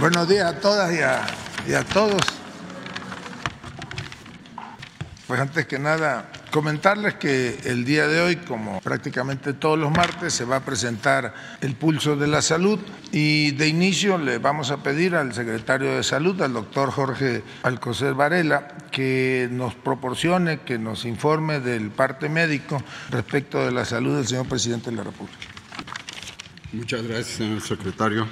Buenos días a todas y a, todos. Pues antes que nada, comentarles que el día de hoy, como prácticamente todos los martes, se va a presentar el pulso de la salud y de inicio le vamos a pedir al secretario de salud, al doctor Jorge Alcocer Varela, que nos proporcione, que nos informe del parte médico respecto de la salud del señor presidente de la República. Muchas gracias, señor secretario.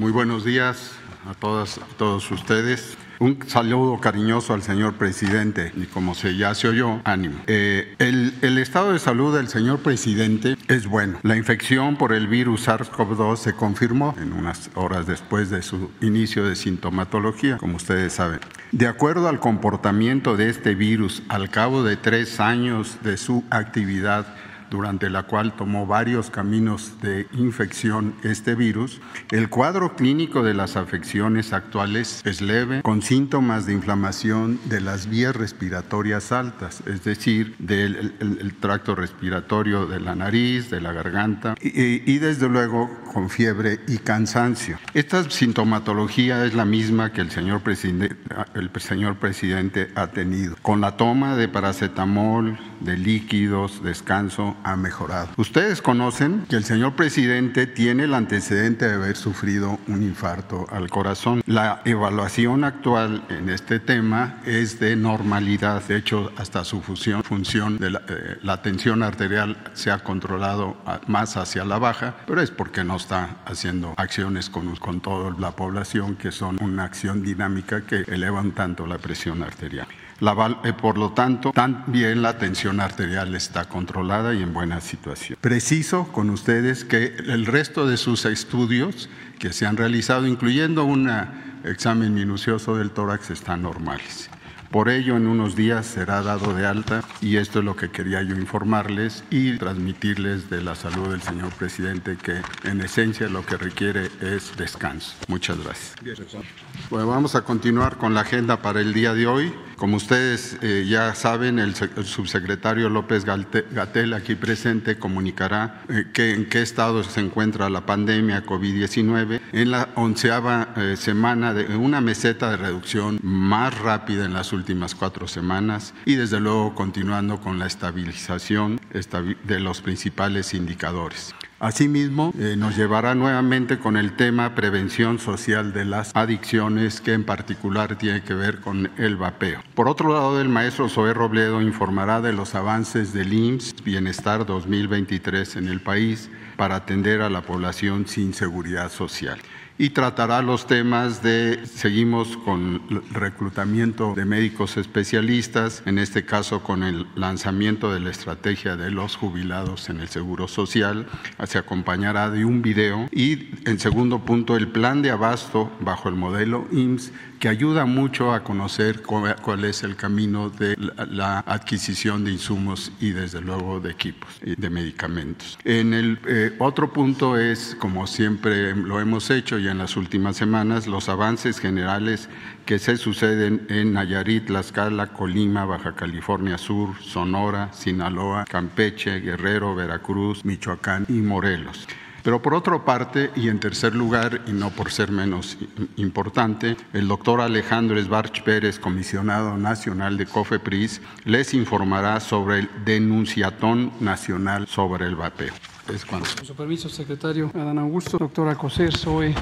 Muy buenos días a todas, todos ustedes. Un saludo cariñoso al señor presidente y como se ya se oyó, ánimo. Eh, el, estado de salud del señor presidente es bueno. La infección por el virus SARS-CoV-2 se confirmó en unas horas después de su inicio de sintomatología, como ustedes saben. De acuerdo al comportamiento de este virus al cabo de tres años de su actividad, durante la cual tomó varios caminos de infección este virus, el cuadro clínico de las afecciones actuales es leve, con síntomas de inflamación de las vías respiratorias altas, es decir, del el, el tracto respiratorio de la nariz, de la garganta y, y, desde luego con fiebre y cansancio. Esta sintomatología es la misma que el señor, el señor presidente ha tenido, con la toma de paracetamol, de líquidos, descanso, ha mejorado. Ustedes conocen que el señor presidente tiene el antecedente de haber sufrido un infarto al corazón. La evaluación actual en este tema es de normalidad. De hecho, hasta su función, de la, eh, la tensión arterial se ha controlado más hacia la baja, pero es porque no está haciendo acciones con, con toda la población que son una acción dinámica que elevan tanto la presión arterial. La, eh, por lo tanto, también la tensión arterial está controlada y en buena situación. Preciso con ustedes que el resto de sus estudios que se han realizado, incluyendo un examen minucioso del tórax, están normales. Por ello, en unos días será dado de alta y esto es lo que quería yo informarles y transmitirles de la salud del señor presidente, que en esencia lo que requiere es descanso. Muchas gracias. Bueno, vamos a continuar con la agenda para el día de hoy. Como ustedes eh, ya saben, el, subsecretario López Gatel, aquí presente, comunicará eh, en qué estado se encuentra la pandemia COVID-19 en la onceava eh, semana de una meseta de reducción más rápida en las últimas cuatro semanas y desde luego continuando con la estabilización de los principales indicadores. Asimismo, eh, nos llevará nuevamente con el tema prevención social de las adicciones, que en particular tiene que ver con el vapeo. Por otro lado, el maestro Zoé Robledo informará de los avances del IMSS Bienestar 2023 en el país para atender a la población sin seguridad social y tratará los temas de, seguimos con el reclutamiento de médicos especialistas, en este caso con el lanzamiento de la estrategia de los jubilados en el Seguro Social, se acompañará de un video y en segundo punto el plan de abasto bajo el modelo IMSS que ayuda mucho a conocer cuál es el camino de la adquisición de insumos y desde luego de equipos y de medicamentos. En el eh, otro punto es, como siempre lo hemos hecho ya en las últimas semanas, los avances generales que se suceden en Nayarit, Tlaxcala, Colima, Baja California Sur, Sonora, Sinaloa, Campeche, Guerrero, Veracruz, Michoacán y Morelos. Pero por otra parte, y en tercer lugar, y no por ser menos importante, el doctor Alejandro Esbarch Pérez, comisionado nacional de COFEPRIS, les informará sobre el denunciatón nacional sobre el vapeo. Es cuando. Con su permiso, secretario Adán Augusto, doctora Coser, soy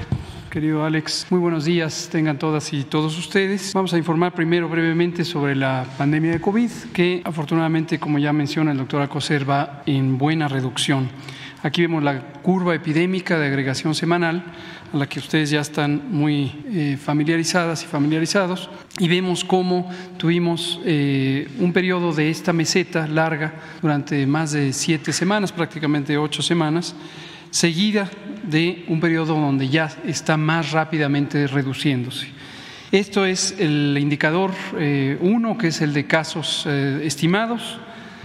querido Alex. Muy buenos días, tengan todas y todos ustedes. Vamos a informar primero brevemente sobre la pandemia de COVID, que afortunadamente, como ya menciona el doctor Acoser, va en buena reducción. Aquí vemos la curva epidémica de agregación semanal, a la que ustedes ya están muy eh, familiarizadas y familiarizados, y vemos cómo tuvimos eh, un periodo de esta meseta larga durante más de siete semanas, prácticamente ocho semanas, seguida de un periodo donde ya está más rápidamente reduciéndose. Esto es el indicador 1, eh, que es el de casos estimados.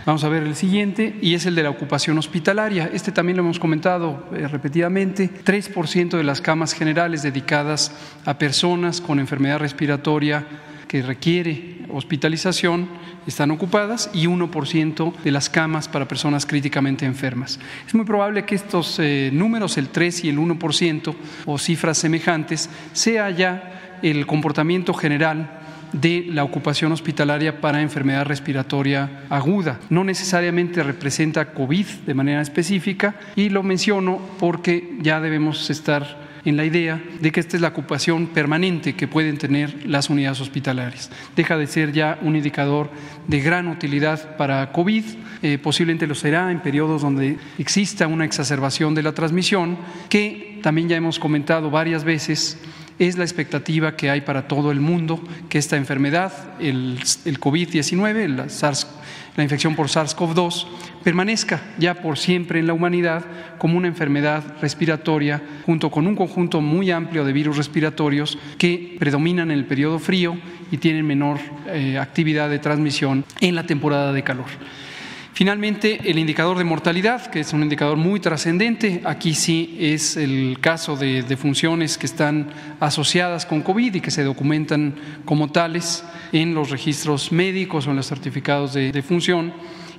Vamos a ver el siguiente, y es el de la ocupación hospitalaria. Este también lo hemos comentado eh, repetidamente. 3% de las camas generales dedicadas a personas con enfermedad respiratoria que requiere hospitalización están ocupadas y 1% de las camas para personas críticamente enfermas. Es muy probable que estos eh, números, el 3 y el 1% o cifras semejantes, sea ya el comportamiento general de la ocupación hospitalaria para enfermedad respiratoria aguda. No necesariamente representa COVID de manera específica y lo menciono porque ya debemos estar en la idea de que esta es la ocupación permanente que pueden tener las unidades hospitalarias. Deja de ser ya un indicador de gran utilidad para COVID, eh, posiblemente lo será en periodos donde exista una exacerbación de la transmisión, que también ya hemos comentado varias veces es la expectativa que hay para todo el mundo que esta enfermedad, el, el COVID-19, la SARS la infección por SARS-CoV-2 permanezca ya por siempre en la humanidad como una enfermedad respiratoria junto con un conjunto muy amplio de virus respiratorios que predominan en el periodo frío y tienen menor eh, actividad de transmisión en la temporada de calor. Finalmente, el indicador de mortalidad, que es un indicador muy trascendente, aquí sí es el caso de, funciones que están asociadas con COVID y que se documentan como tales en los registros médicos o en los certificados de, de función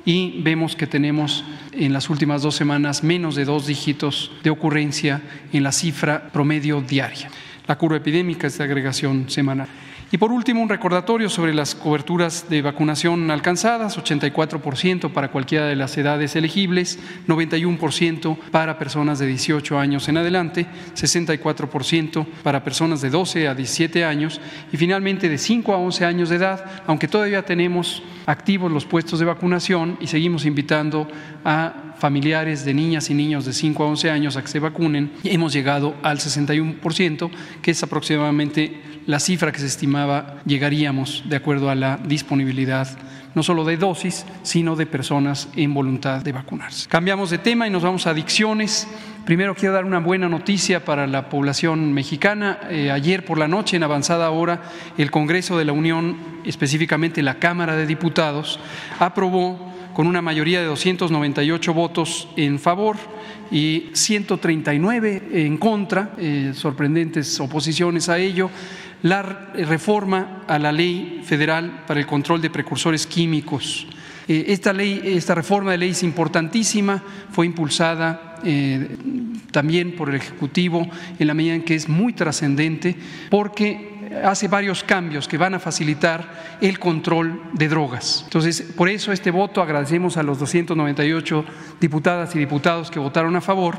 y vemos que tenemos en las últimas dos semanas menos de dos dígitos de ocurrencia en la cifra promedio diaria. La curva epidémica es de agregación semanal. Y por último, un recordatorio sobre las coberturas de vacunación alcanzadas, 84% para cualquiera de las edades elegibles, 91% para personas de 18 años en adelante, 64% para personas de 12 a 17 años y finalmente de 5 a 11 años de edad, aunque todavía tenemos activos los puestos de vacunación y seguimos invitando a familiares de niñas y niños de 5 a 11 años a que se vacunen, hemos llegado al 61%, que es aproximadamente la cifra que se estimaba llegaríamos de acuerdo a la disponibilidad no solo de dosis, sino de personas en voluntad de vacunarse. Cambiamos de tema y nos vamos a adicciones. Primero quiero dar una buena noticia para la población mexicana. Eh, ayer por la noche, en avanzada hora, el Congreso de la Unión, específicamente la Cámara de Diputados, aprobó con una mayoría de 298 votos en favor y 139 en contra, eh, sorprendentes oposiciones a ello, la reforma a la ley federal para el control de precursores químicos. Eh, esta ley, esta reforma de ley es importantísima, fue impulsada eh, también por el Ejecutivo en la medida en que es muy trascendente porque hace varios cambios que van a facilitar el control de drogas. Entonces, por eso este voto, agradecemos a los 298 diputadas y diputados que votaron a favor.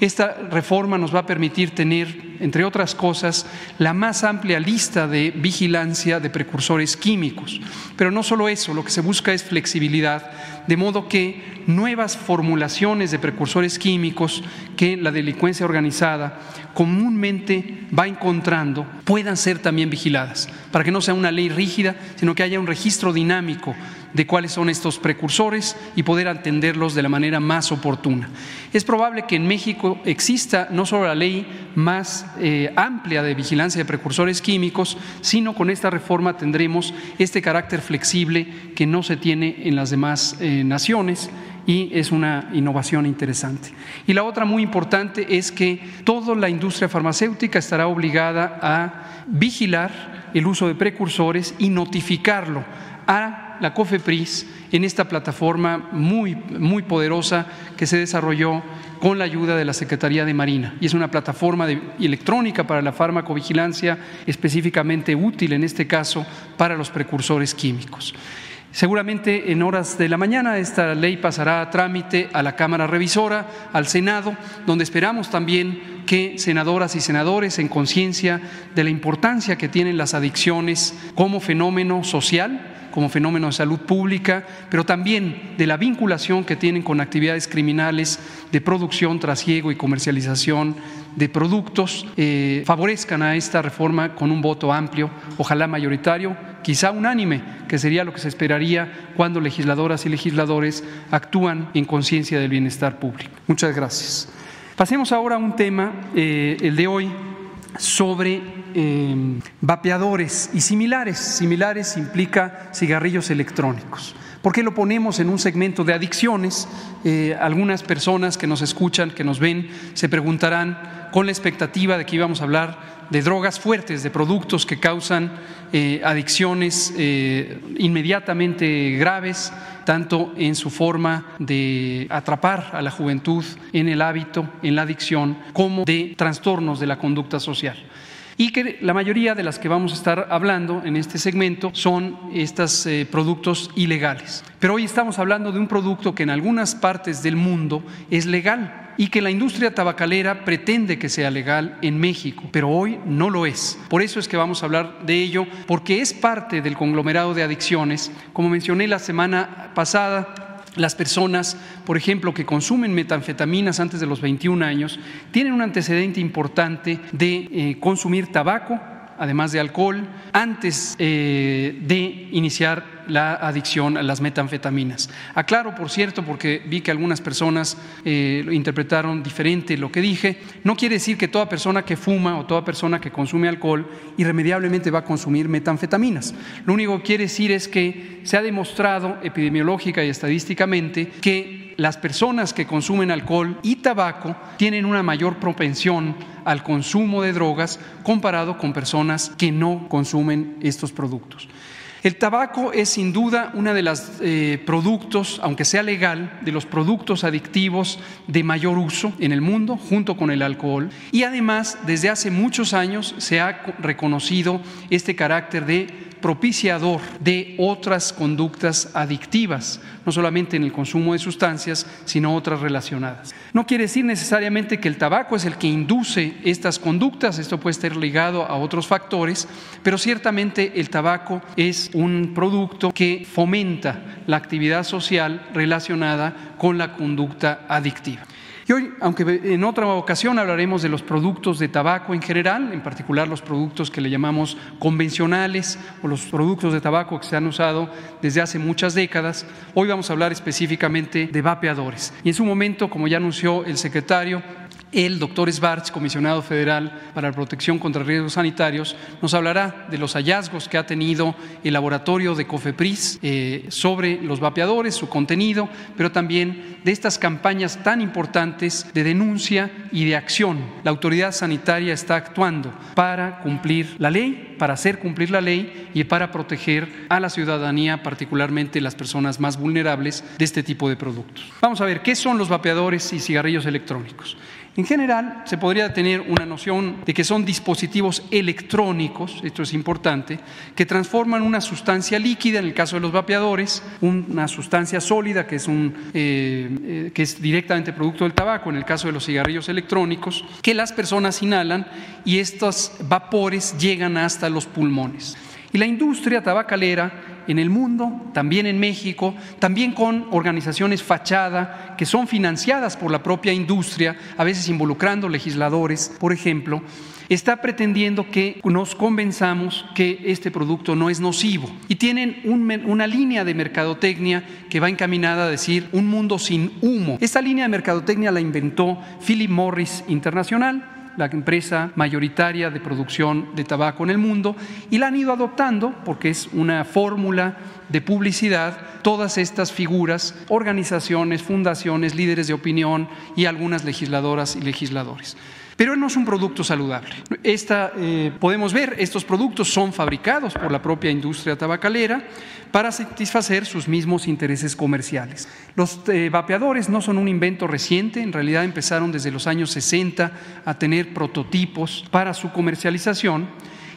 Esta reforma nos va a permitir tener, entre otras cosas, la más amplia lista de vigilancia de precursores químicos. Pero no solo eso, lo que se busca es flexibilidad, de modo que nuevas formulaciones de precursores químicos que la delincuencia organizada comúnmente va encontrando puedan ser también vigiladas, para que no sea una ley rígida, sino que haya un registro dinámico de cuáles son estos precursores y poder atenderlos de la manera más oportuna. Es probable que en México exista no solo la ley más eh, amplia de vigilancia de precursores químicos, sino con esta reforma tendremos este carácter flexible que no se tiene en las demás eh, naciones y es una innovación interesante. Y la otra muy importante es que toda la industria farmacéutica estará obligada a vigilar el uso de precursores y notificarlo a la COFEPRIS en esta plataforma muy, muy poderosa que se desarrolló con la ayuda de la Secretaría de Marina. Y es una plataforma electrónica para la farmacovigilancia específicamente útil en este caso para los precursores químicos. Seguramente en horas de la mañana esta ley pasará a trámite a la Cámara Revisora, al Senado, donde esperamos también que senadoras y senadores, en conciencia de la importancia que tienen las adicciones como fenómeno social, como fenómeno de salud pública, pero también de la vinculación que tienen con actividades criminales de producción, trasiego y comercialización de productos, eh, favorezcan a esta reforma con un voto amplio, ojalá mayoritario, quizá unánime, que sería lo que se esperaría cuando legisladoras y legisladores actúan en conciencia del bienestar público. Muchas gracias. Pasemos ahora a un tema, eh, el de hoy, sobre em, vapeadores y similares. Similares implica cigarrillos electrónicos. ¿Por qué lo ponemos en un segmento de adicciones? Eh, algunas personas que nos escuchan, que nos ven, se preguntarán con la expectativa de que íbamos a hablar de drogas fuertes, de productos que causan eh, adicciones eh, inmediatamente graves, tanto en su forma de atrapar a la juventud en el hábito, en la adicción, como de trastornos de la conducta social y que la mayoría de las que vamos a estar hablando en este segmento son estos eh, productos ilegales. Pero hoy estamos hablando de un producto que en algunas partes del mundo es legal y que la industria tabacalera pretende que sea legal en México, pero hoy no lo es. Por eso es que vamos a hablar de ello, porque es parte del conglomerado de adicciones. Como mencioné la semana pasada, las personas, por ejemplo, que consumen metanfetaminas antes de los 21 años, tienen un antecedente importante de eh, consumir tabaco, además de alcohol, antes eh, de iniciar la adicción a las metanfetaminas. Aclaro, por cierto, porque vi que algunas personas eh, interpretaron diferente lo que dije, no quiere decir que toda persona que fuma o toda persona que consume alcohol irremediablemente va a consumir metanfetaminas. Lo único que quiere decir es que se ha demostrado epidemiológica y estadísticamente que las personas que consumen alcohol y tabaco tienen una mayor propensión al consumo de drogas comparado con personas que no consumen estos productos. El tabaco es sin duda uno de los eh, productos, aunque sea legal, de los productos adictivos de mayor uso en el mundo, junto con el alcohol. Y además, desde hace muchos años se ha reconocido este carácter de propiciador de otras conductas adictivas, no solamente en el consumo de sustancias, sino otras relacionadas. No quiere decir necesariamente que el tabaco es el que induce estas conductas, esto puede estar ligado a otros factores, pero ciertamente el tabaco es un producto que fomenta la actividad social relacionada con la conducta adictiva. Y hoy, aunque en otra ocasión hablaremos de los productos de tabaco en general, en particular los productos que le llamamos convencionales o los productos de tabaco que se han usado desde hace muchas décadas, hoy vamos a hablar específicamente de vapeadores. Y en su momento, como ya anunció el secretario, el doctor Svarts, comisionado federal para la protección contra riesgos sanitarios, nos hablará de los hallazgos que ha tenido el laboratorio de COFEPRIS eh, sobre los vapeadores, su contenido, pero también de estas campañas tan importantes de denuncia y de acción. La autoridad sanitaria está actuando para cumplir la ley, para hacer cumplir la ley y para proteger a la ciudadanía, particularmente las personas más vulnerables de este tipo de productos. Vamos a ver qué son los vapeadores y cigarrillos electrónicos. En general, se podría tener una noción de que son dispositivos electrónicos, esto es importante, que transforman una sustancia líquida, en el caso de los vapeadores, una sustancia sólida, que es, un, eh, eh, que es directamente producto del tabaco, en el caso de los cigarrillos electrónicos, que las personas inhalan y estos vapores llegan hasta los pulmones. Y la industria tabacalera en el mundo, también en México, también con organizaciones fachada que son financiadas por la propia industria, a veces involucrando legisladores, por ejemplo, está pretendiendo que nos convenzamos que este producto no es nocivo. Y tienen una línea de mercadotecnia que va encaminada a decir un mundo sin humo. Esta línea de mercadotecnia la inventó Philip Morris Internacional la empresa mayoritaria de producción de tabaco en el mundo, y la han ido adoptando porque es una fórmula de publicidad todas estas figuras, organizaciones, fundaciones, líderes de opinión y algunas legisladoras y legisladores. Pero no es un producto saludable. Esta, eh, podemos ver, estos productos son fabricados por la propia industria tabacalera para satisfacer sus mismos intereses comerciales. Los eh, vapeadores no son un invento reciente, en realidad empezaron desde los años 60 a tener prototipos para su comercialización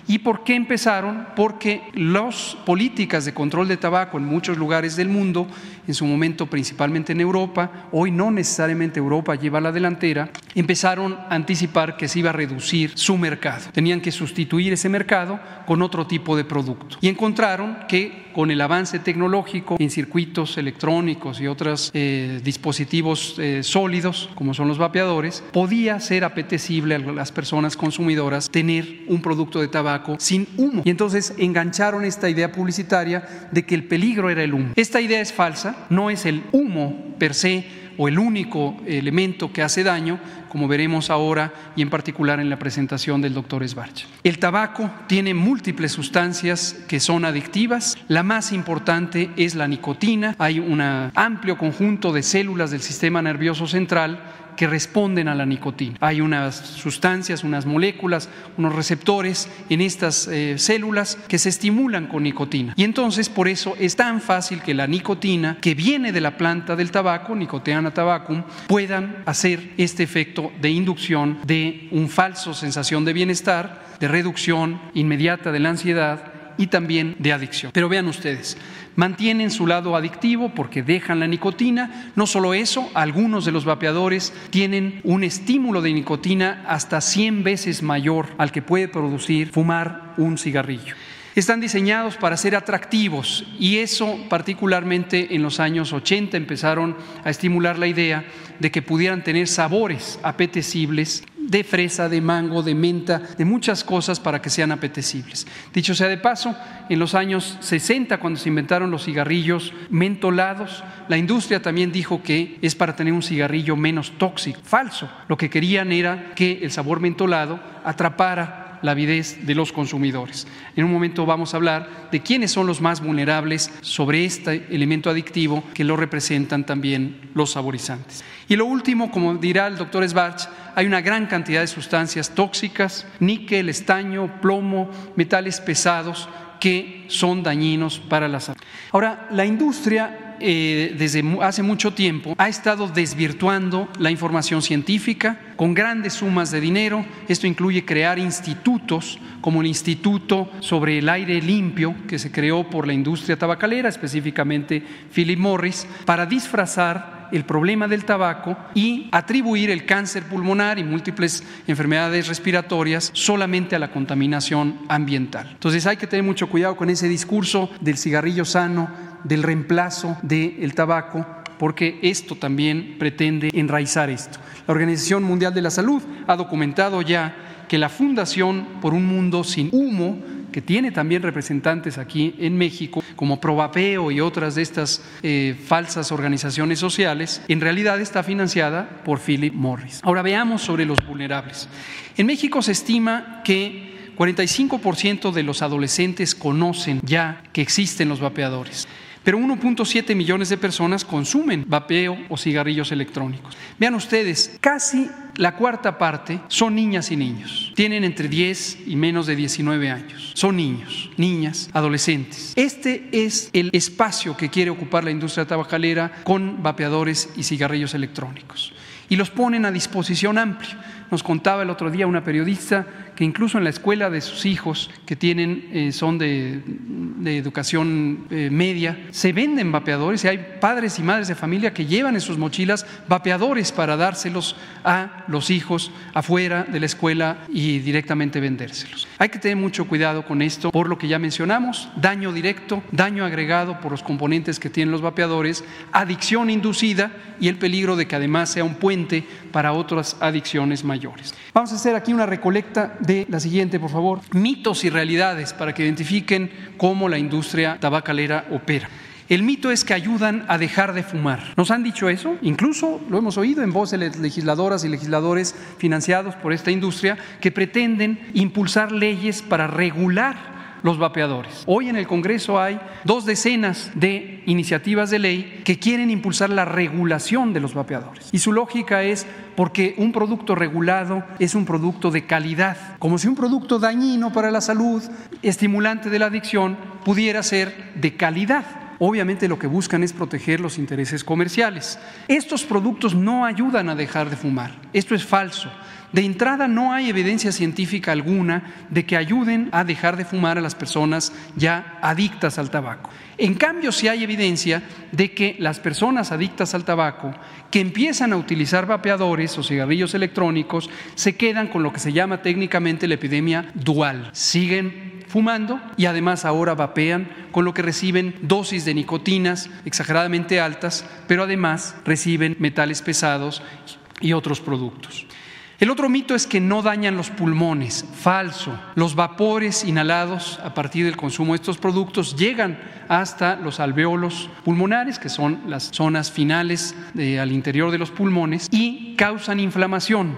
¿Y por qué empezaron? Porque las políticas de control de tabaco en muchos lugares del mundo, en su momento principalmente en Europa, hoy no necesariamente Europa lleva la delantera, empezaron a anticipar que se iba a reducir su mercado. Tenían que sustituir ese mercado con otro tipo de producto. Y encontraron que con el avance tecnológico en circuitos electrónicos y otros eh, dispositivos eh, sólidos, como son los vapeadores, podía ser apetecible a las personas consumidoras tener un producto de tabaco sin humo. Y entonces engancharon esta idea publicitaria de que el peligro era el humo. Esta idea es falsa, no es el humo per se o el único elemento que hace daño, como veremos ahora y en particular en la presentación del doctor Esbarcha. El tabaco tiene múltiples sustancias que son adictivas. La más importante es la nicotina. Hay un amplio conjunto de células del sistema nervioso central que responden a la nicotina. Hay unas sustancias, unas moléculas, unos receptores en estas eh, células que se estimulan con nicotina. Y entonces por eso es tan fácil que la nicotina que viene de la planta del tabaco, Nicotiana tabacum, puedan hacer este efecto de inducción de un falso sensación de bienestar, de reducción inmediata de la ansiedad y también de adicción. Pero vean ustedes, mantienen su lado adictivo porque dejan la nicotina. No solo eso, algunos de los vapeadores tienen un estímulo de nicotina hasta 100 veces mayor al que puede producir fumar un cigarrillo están diseñados para ser atractivos y eso particularmente en los años 80 empezaron a estimular la idea de que pudieran tener sabores apetecibles de fresa, de mango, de menta, de muchas cosas para que sean apetecibles. Dicho sea de paso, en los años 60, cuando se inventaron los cigarrillos mentolados, la industria también dijo que es para tener un cigarrillo menos tóxico. Falso. Lo que querían era que el sabor mentolado atrapara la avidez de los consumidores. En un momento vamos a hablar de quiénes son los más vulnerables sobre este elemento adictivo que lo representan también los saborizantes. Y lo último, como dirá el doctor Sbarch, hay una gran cantidad de sustancias tóxicas, níquel, estaño, plomo, metales pesados que son dañinos para la salud. Ahora, la industria eh, desde hace mucho tiempo ha estado desvirtuando la información científica con grandes sumas de dinero. Esto incluye crear institutos como el Instituto sobre el Aire Limpio, que se creó por la industria tabacalera, específicamente Philip Morris, para disfrazar el problema del tabaco y atribuir el cáncer pulmonar y múltiples enfermedades respiratorias solamente a la contaminación ambiental. Entonces hay que tener mucho cuidado con ese discurso del cigarrillo sano, del reemplazo del tabaco, porque esto también pretende enraizar esto. La Organización Mundial de la Salud ha documentado ya que la Fundación por un Mundo sin Humo, que tiene también representantes aquí en México, como Provapeo y otras de estas eh, falsas organizaciones sociales, en realidad está financiada por Philip Morris. Ahora veamos sobre los vulnerables. En México se estima que 45% de los adolescentes conocen ya que existen los vapeadores pero 1.7 millones de personas consumen vapeo o cigarrillos electrónicos. Vean ustedes, casi la cuarta parte son niñas y niños. Tienen entre 10 y menos de 19 años. Son niños, niñas, adolescentes. Este es el espacio que quiere ocupar la industria tabacalera con vapeadores y cigarrillos electrónicos. Y los ponen a disposición amplia. Nos contaba el otro día una periodista que incluso en la escuela de sus hijos, que tienen, eh, son de, educación eh, media, se venden vapeadores y hay padres y madres de familia que llevan en sus mochilas vapeadores para dárselos a los hijos afuera de la escuela y directamente vendérselos. Hay que tener mucho cuidado con esto por lo que ya mencionamos, daño directo, daño agregado por los componentes que tienen los vapeadores, adicción inducida y el peligro de que además sea un puente para otras adicciones mayores. Vamos a hacer aquí una recolecta de la siguiente, por favor, mitos y realidades para que identifiquen cómo la industria tabacalera opera. El mito es que ayudan a dejar de fumar. ¿Nos han dicho eso? Incluso lo hemos oído en voz de legisladoras y legisladores financiados por esta industria que pretenden impulsar leyes para regular los vapeadores. Hoy en el Congreso hay dos decenas de iniciativas de ley que quieren impulsar la regulación de los vapeadores. Y su lógica es porque un producto regulado es un producto de calidad, como si un producto dañino para la salud, estimulante de la adicción, pudiera ser de calidad obviamente lo que buscan es proteger los intereses comerciales. Estos productos no ayudan a dejar de fumar. Esto es falso. De entrada no hay evidencia científica alguna de que ayuden a dejar de fumar a las personas ya adictas al tabaco. En cambio, sí hay evidencia de que las personas adictas al tabaco que empiezan a utilizar vapeadores o cigarrillos electrónicos se quedan con lo que se llama técnicamente la epidemia dual. Siguen fumando y además ahora vapean, con lo que reciben dosis de nicotinas exageradamente altas, pero además reciben metales pesados y otros productos. El otro mito es que no dañan los pulmones. Falso. Los vapores inhalados a partir del consumo de estos productos llegan hasta los alveolos pulmonares, que son las zonas finales al interior de los pulmones, y causan inflamación.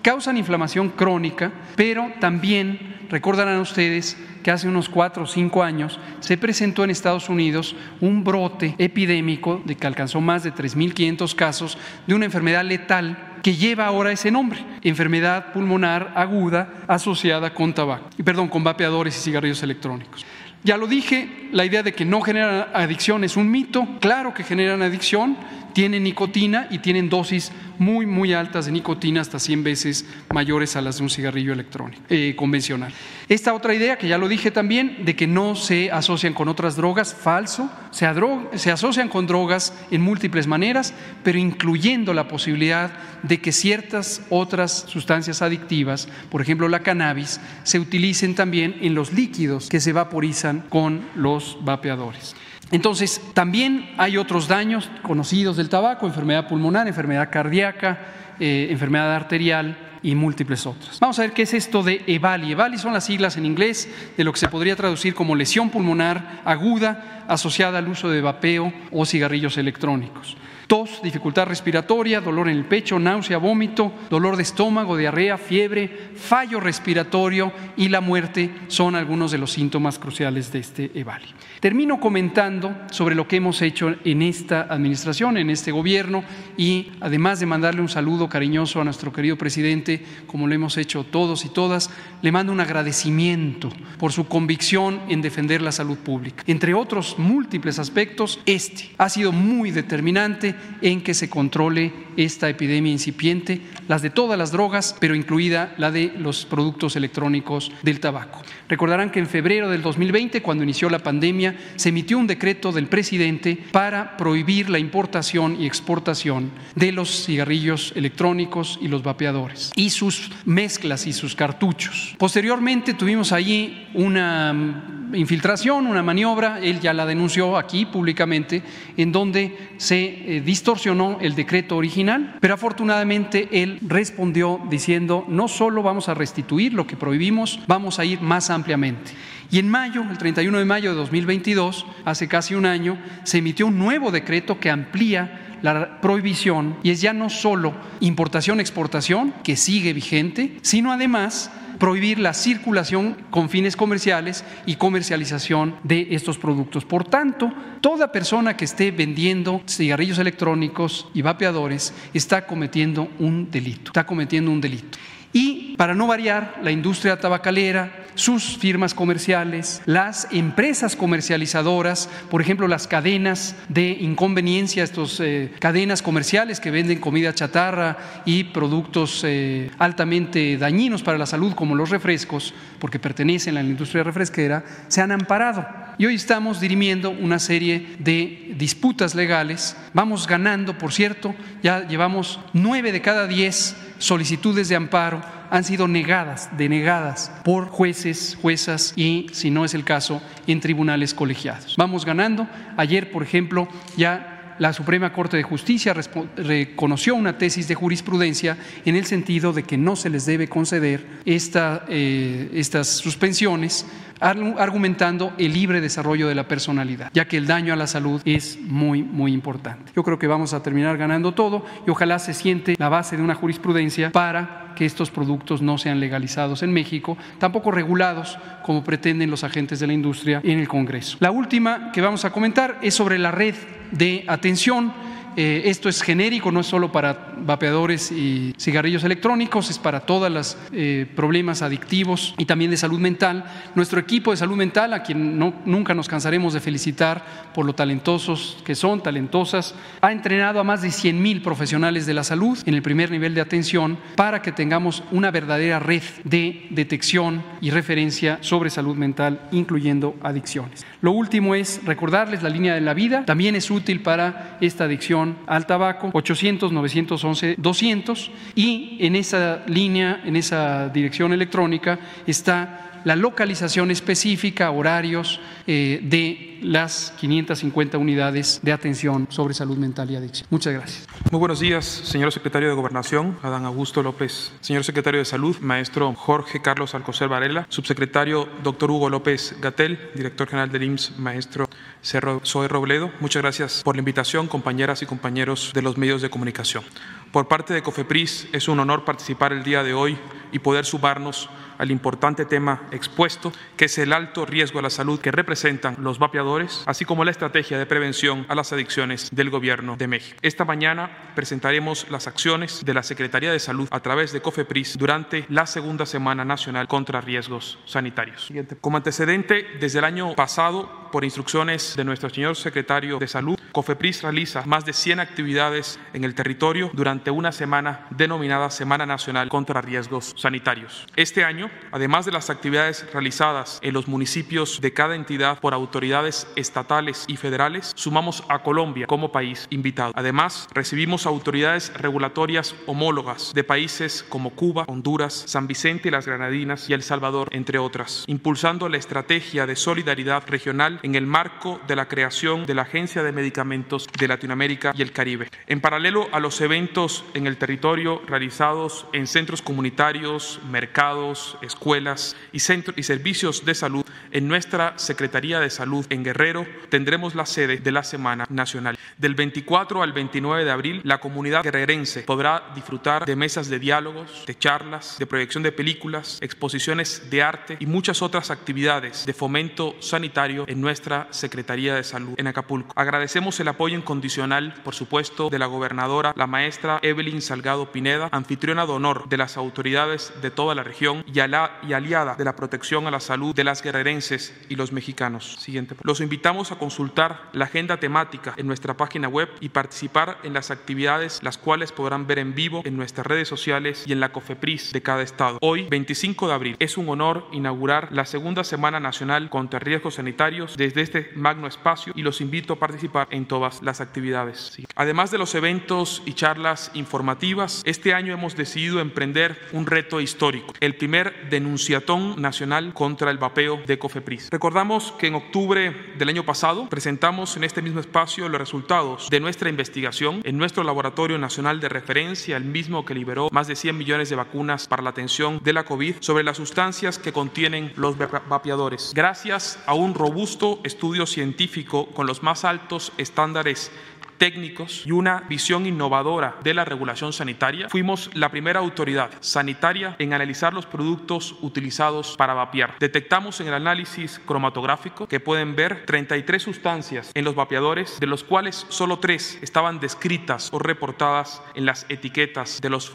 Causan inflamación crónica, pero también recordarán ustedes que hace unos cuatro o cinco años se presentó en Estados Unidos un brote epidémico de que alcanzó más de 3.500 casos de una enfermedad letal que lleva ahora ese nombre, enfermedad pulmonar aguda asociada con tabaco, perdón, con vapeadores y cigarrillos electrónicos. Ya lo dije, la idea de que no generan adicción es un mito, claro que generan adicción, tienen nicotina y tienen dosis muy, muy altas de nicotina, hasta 100 veces mayores a las de un cigarrillo electrónico eh, convencional. Esta otra idea, que ya lo dije también, de que no se asocian con otras drogas, falso, se, se asocian con drogas en múltiples maneras, pero incluyendo la posibilidad de que ciertas otras sustancias adictivas, por ejemplo la cannabis, se utilicen también en los líquidos que se vaporizan con los vapeadores. Entonces, también hay otros daños conocidos del tabaco, enfermedad pulmonar, enfermedad cardíaca, eh, enfermedad arterial y múltiples otras. Vamos a ver qué es esto de EVALI. EVALI son las siglas en inglés de lo que se podría traducir como lesión pulmonar aguda asociada al uso de vapeo o cigarrillos electrónicos tos, dificultad respiratoria, dolor en el pecho, náusea, vómito, dolor de estómago, diarrea, fiebre, fallo respiratorio y la muerte son algunos de los síntomas cruciales de este EVALI. Termino comentando sobre lo que hemos hecho en esta administración, en este gobierno y además de mandarle un saludo cariñoso a nuestro querido presidente, como lo hemos hecho todos y todas, le mando un agradecimiento por su convicción en defender la salud pública. Entre otros múltiples aspectos, este ha sido muy determinante en que se controle esta epidemia incipiente, las de todas las drogas, pero incluida la de los productos electrónicos del tabaco. Recordarán que en febrero del 2020, cuando inició la pandemia, se emitió un decreto del presidente para prohibir la importación y exportación de los cigarrillos electrónicos y los vapeadores y sus mezclas y sus cartuchos. Posteriormente tuvimos allí una infiltración, una maniobra, él ya la denunció aquí públicamente, en donde se eh, distorsionó el decreto original, pero afortunadamente él respondió diciendo, no solo vamos a restituir lo que prohibimos, vamos a ir más ampliamente. Y en mayo, el 31 de mayo de 2022, hace casi un año, se emitió un nuevo decreto que amplía la prohibición y es ya no solo importación-exportación, que sigue vigente, sino además prohibir la circulación con fines comerciales y comercialización de estos productos. Por tanto, toda persona que esté vendiendo cigarrillos electrónicos y vapeadores está cometiendo un delito, está cometiendo un delito. Y para no variar, la industria tabacalera, sus firmas comerciales, las empresas comercializadoras, por ejemplo, las cadenas de inconveniencia, estas eh, cadenas comerciales que venden comida chatarra y productos eh, altamente dañinos para la salud, como los refrescos, porque pertenecen a la industria refresquera, se han amparado. Y hoy estamos dirimiendo una serie de disputas legales. Vamos ganando, por cierto, ya llevamos nueve de cada diez solicitudes de amparo han sido negadas, denegadas por jueces, juezas y, si no es el caso, en tribunales colegiados. Vamos ganando. Ayer, por ejemplo, ya la Suprema Corte de Justicia reconoció una tesis de jurisprudencia en el sentido de que no se les debe conceder eh, estas suspensiones argumentando el libre desarrollo de la personalidad, ya que el daño a la salud es muy, muy importante. Yo creo que vamos a terminar ganando todo y ojalá se siente la base de una jurisprudencia para que estos productos no sean legalizados en México, tampoco regulados como pretenden los agentes de la industria en el Congreso. La última que vamos a comentar es sobre la red de atención eh, esto es genérico, no es solo para vapeadores y cigarrillos electrónicos, es para todos los eh, problemas adictivos y también de salud mental. Nuestro equipo de salud mental, a quien nunca nos cansaremos de felicitar por lo talentosos que son, talentosas, ha entrenado a más de 100 mil profesionales de la salud en el primer nivel de atención para que tengamos una verdadera red de detección y referencia sobre salud mental, incluyendo adicciones. Lo último es recordarles la línea de la vida, también es útil para esta adicción al tabaco, 800 911 200 y en esa línea, en esa dirección electrónica está la localización específica, horarios eh, de las 550 unidades de atención sobre salud mental y adicción. Muchas gracias. Muy buenos días, señor secretario de Gobernación, Adán Augusto López, señor secretario de Salud, maestro Jorge Carlos Alcocer Varela, subsecretario doctor Hugo López Gatel, director general del IMSS, maestro Cerro Zoe Robledo. Muchas gracias por la invitación, compañeras y compañeros de los medios de comunicación. Por parte de COFEPRIS es un honor participar el día de hoy y poder sumarnos al importante tema expuesto, que es el alto riesgo a la salud que representan los vapeadores, así como la estrategia de prevención a las adicciones del Gobierno de México. Esta mañana presentaremos las acciones de la Secretaría de Salud a través de COFEPRIS durante la segunda Semana Nacional contra Riesgos Sanitarios. Como antecedente, desde el año pasado, por instrucciones de nuestro señor secretario de Salud, COFEPRIS realiza más de 100 actividades en el territorio durante una semana denominada Semana Nacional contra Riesgos Sanitarios. Este año además de las actividades realizadas en los municipios de cada entidad por autoridades estatales y federales, sumamos a Colombia como país invitado. Además, recibimos autoridades regulatorias homólogas de países como Cuba, Honduras, San Vicente y las Granadinas y El Salvador, entre otras, impulsando la estrategia de solidaridad regional en el marco de la creación de la Agencia de Medicamentos de Latinoamérica y el Caribe. En paralelo a los eventos en el territorio realizados en centros comunitarios, mercados, escuelas y, centros y servicios de salud, en nuestra Secretaría de Salud en Guerrero tendremos la sede de la Semana Nacional. Del 24 al 29 de abril, la comunidad guerrerense podrá disfrutar de mesas de diálogos, de charlas, de proyección de películas, exposiciones de arte y muchas otras actividades de fomento sanitario en nuestra Secretaría de Salud en Acapulco. Agradecemos el apoyo incondicional, por supuesto, de la gobernadora, la maestra Evelyn Salgado Pineda, anfitriona de honor de las autoridades de toda la región y y aliada de la protección a la salud de las guerrerenses y los mexicanos. Siguiente. Los invitamos a consultar la agenda temática en nuestra página web y participar en las actividades, las cuales podrán ver en vivo en nuestras redes sociales y en la COFEPRIS de cada estado. Hoy, 25 de abril, es un honor inaugurar la segunda Semana Nacional contra Riesgos Sanitarios desde este magno espacio y los invito a participar en todas las actividades. Además de los eventos y charlas informativas, este año hemos decidido emprender un reto histórico, el primer denunciatón nacional contra el vapeo de Cofepris. Recordamos que en octubre del año pasado presentamos en este mismo espacio los resultados de nuestra investigación en nuestro laboratorio nacional de referencia, el mismo que liberó más de 100 millones de vacunas para la atención de la COVID, sobre las sustancias que contienen los vapeadores. Gracias a un robusto estudio científico con los más altos estándares técnicos y una visión innovadora de la regulación sanitaria, fuimos la primera autoridad sanitaria en analizar los productos utilizados para vapear. Detectamos en el análisis cromatográfico que pueden ver 33 sustancias en los vapeadores, de los cuales solo tres estaban descritas o reportadas en las etiquetas de los,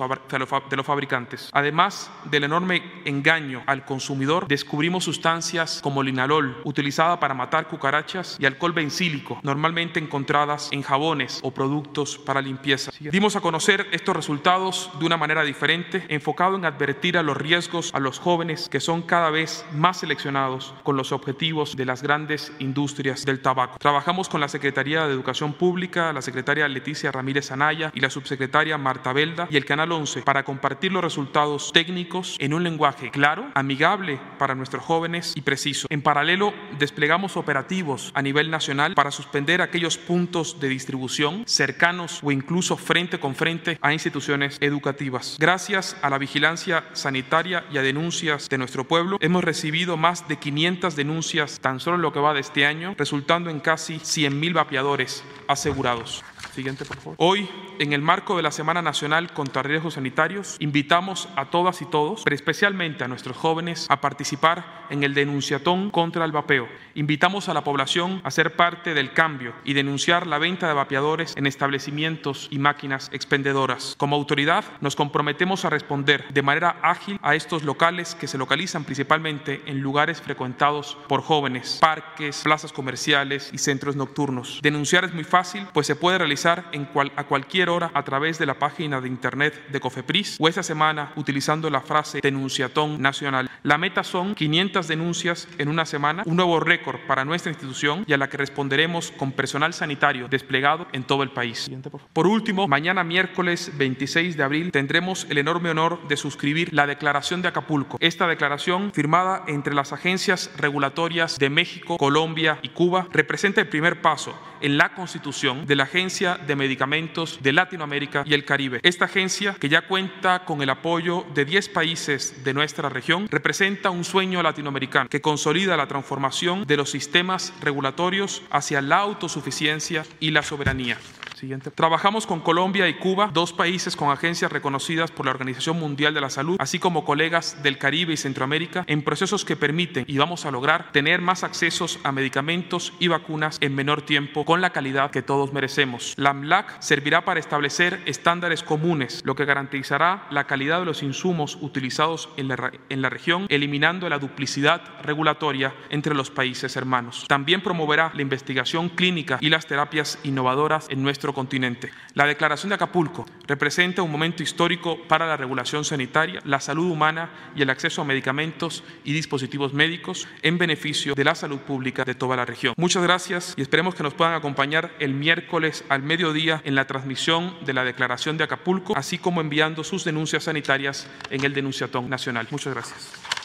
de los fabricantes. Además del enorme engaño al consumidor, descubrimos sustancias como linalol, utilizada para matar cucarachas, y alcohol bencílico, normalmente encontradas en jabón o productos para limpieza. Dimos a conocer estos resultados de una manera diferente, enfocado en advertir a los riesgos a los jóvenes que son cada vez más seleccionados con los objetivos de las grandes industrias del tabaco. Trabajamos con la Secretaría de Educación Pública, la secretaria Leticia Ramírez Anaya y la subsecretaria Marta Belda y el Canal 11 para compartir los resultados técnicos en un lenguaje claro, amigable para nuestros jóvenes y preciso. En paralelo, desplegamos operativos a nivel nacional para suspender aquellos puntos de distribución cercanos o incluso frente con frente a instituciones educativas. Gracias a la vigilancia sanitaria y a denuncias de nuestro pueblo, hemos recibido más de 500 denuncias tan solo en lo que va de este año, resultando en casi 100.000 vapeadores asegurados. Siguiente, por favor. Hoy, en el marco de la Semana Nacional contra Riesgos Sanitarios, invitamos a todas y todos, pero especialmente a nuestros jóvenes, a participar en el denunciatón contra el vapeo. Invitamos a la población a ser parte del cambio y denunciar la venta de vapeadores en establecimientos y máquinas expendedoras. Como autoridad, nos comprometemos a responder de manera ágil a estos locales que se localizan principalmente en lugares frecuentados por jóvenes, parques, plazas comerciales y centros nocturnos. Denunciar es muy fácil, pues se puede realizar en a cualquier hora a través de la página de internet de Cofepris o esta semana utilizando la frase denunciatón nacional. La meta son 500 denuncias en una semana, un nuevo récord para nuestra institución y a la que responderemos con personal sanitario desplegado en todo el país. Por último, mañana miércoles 26 de abril tendremos el enorme honor de suscribir la Declaración de Acapulco. Esta declaración, firmada entre las agencias regulatorias de México, Colombia y Cuba, representa el primer paso en la constitución de la Agencia de Medicamentos de Latinoamérica y el Caribe. Esta agencia, que ya cuenta con el apoyo de 10 países de nuestra región, representa un sueño latinoamericano que consolida la transformación de los sistemas regulatorios hacia la autosuficiencia y la soberanía. Siguiente. Trabajamos con Colombia y Cuba, dos países con agencias reconocidas por la Organización Mundial de la Salud, así como colegas del Caribe y Centroamérica, en procesos que permiten y vamos a lograr tener más accesos a medicamentos y vacunas en menor tiempo con la calidad que todos merecemos. La AMLAC servirá para establecer estándares comunes, lo que garantizará la calidad de los insumos utilizados en la, en la región, eliminando la duplicidad regulatoria entre los países hermanos. También promoverá la investigación clínica y las terapias innovadoras en nuestro continente. La Declaración de Acapulco representa un momento histórico para la regulación sanitaria, la salud humana y el acceso a medicamentos y dispositivos médicos en beneficio de la salud pública de toda la región. Muchas gracias y esperemos que nos puedan acompañar el miércoles al mediodía en la transmisión de la Declaración de Acapulco, así como enviando sus denuncias sanitarias en el Denunciatón Nacional. Muchas gracias.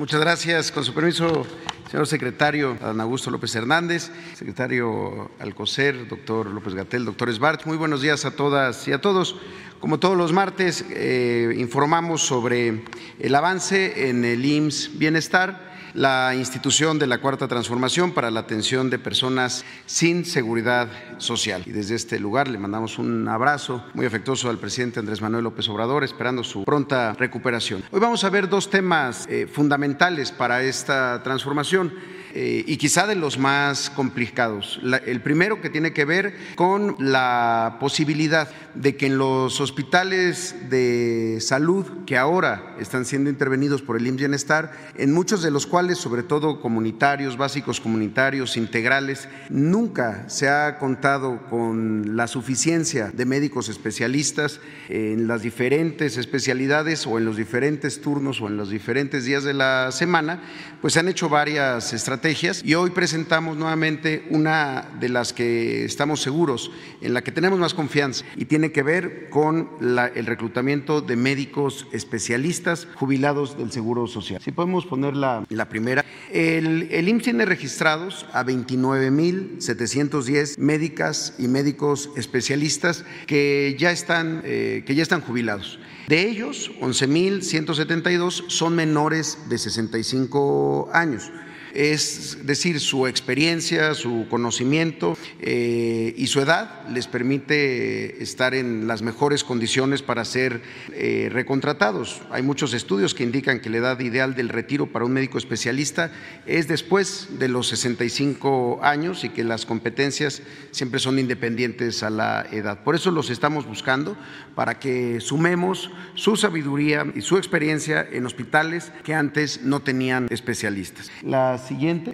Muchas gracias. Con su permiso, señor secretario Adán Augusto López Hernández, secretario Alcocer, doctor López Gatel, doctor Esbart. Muy buenos días a todas y a todos. Como todos los martes, eh, informamos sobre el avance en el IMSS Bienestar la institución de la Cuarta Transformación para la atención de personas sin seguridad social. Y desde este lugar le mandamos un abrazo muy afectuoso al presidente Andrés Manuel López Obrador, esperando su pronta recuperación. Hoy vamos a ver dos temas eh, fundamentales para esta transformación. Eh, y quizá de los más complicados. el primero que tiene que ver con la posibilidad de que en los hospitales de salud que ahora están siendo intervenidos por el IMSS Bienestar, en muchos de los cuales, sobre todo comunitarios, básicos comunitarios, integrales, nunca se ha contado con la suficiencia de médicos especialistas en las diferentes especialidades o en los diferentes turnos o en los diferentes días de la semana, pues se han hecho varias estrategias y hoy presentamos nuevamente una de las que estamos seguros, en la que tenemos más confianza y tiene que ver con el reclutamiento de médicos especialistas jubilados del Seguro Social. Si podemos poner la, primera. El, el IMSS tiene registrados a 29.710 médicas y médicos especialistas que ya están, eh, que ya están jubilados. De ellos, 11.172 son menores de 65 años es decir, su experiencia, su conocimiento eh, y su edad les permite estar en las mejores condiciones para ser eh, recontratados. Hay muchos estudios que indican que la edad ideal del retiro para un médico especialista es después de los 65 años y que las competencias siempre son independientes a la edad. Por eso los estamos buscando para que sumemos su sabiduría y su experiencia en hospitales que antes no tenían especialistas. Las siguiente.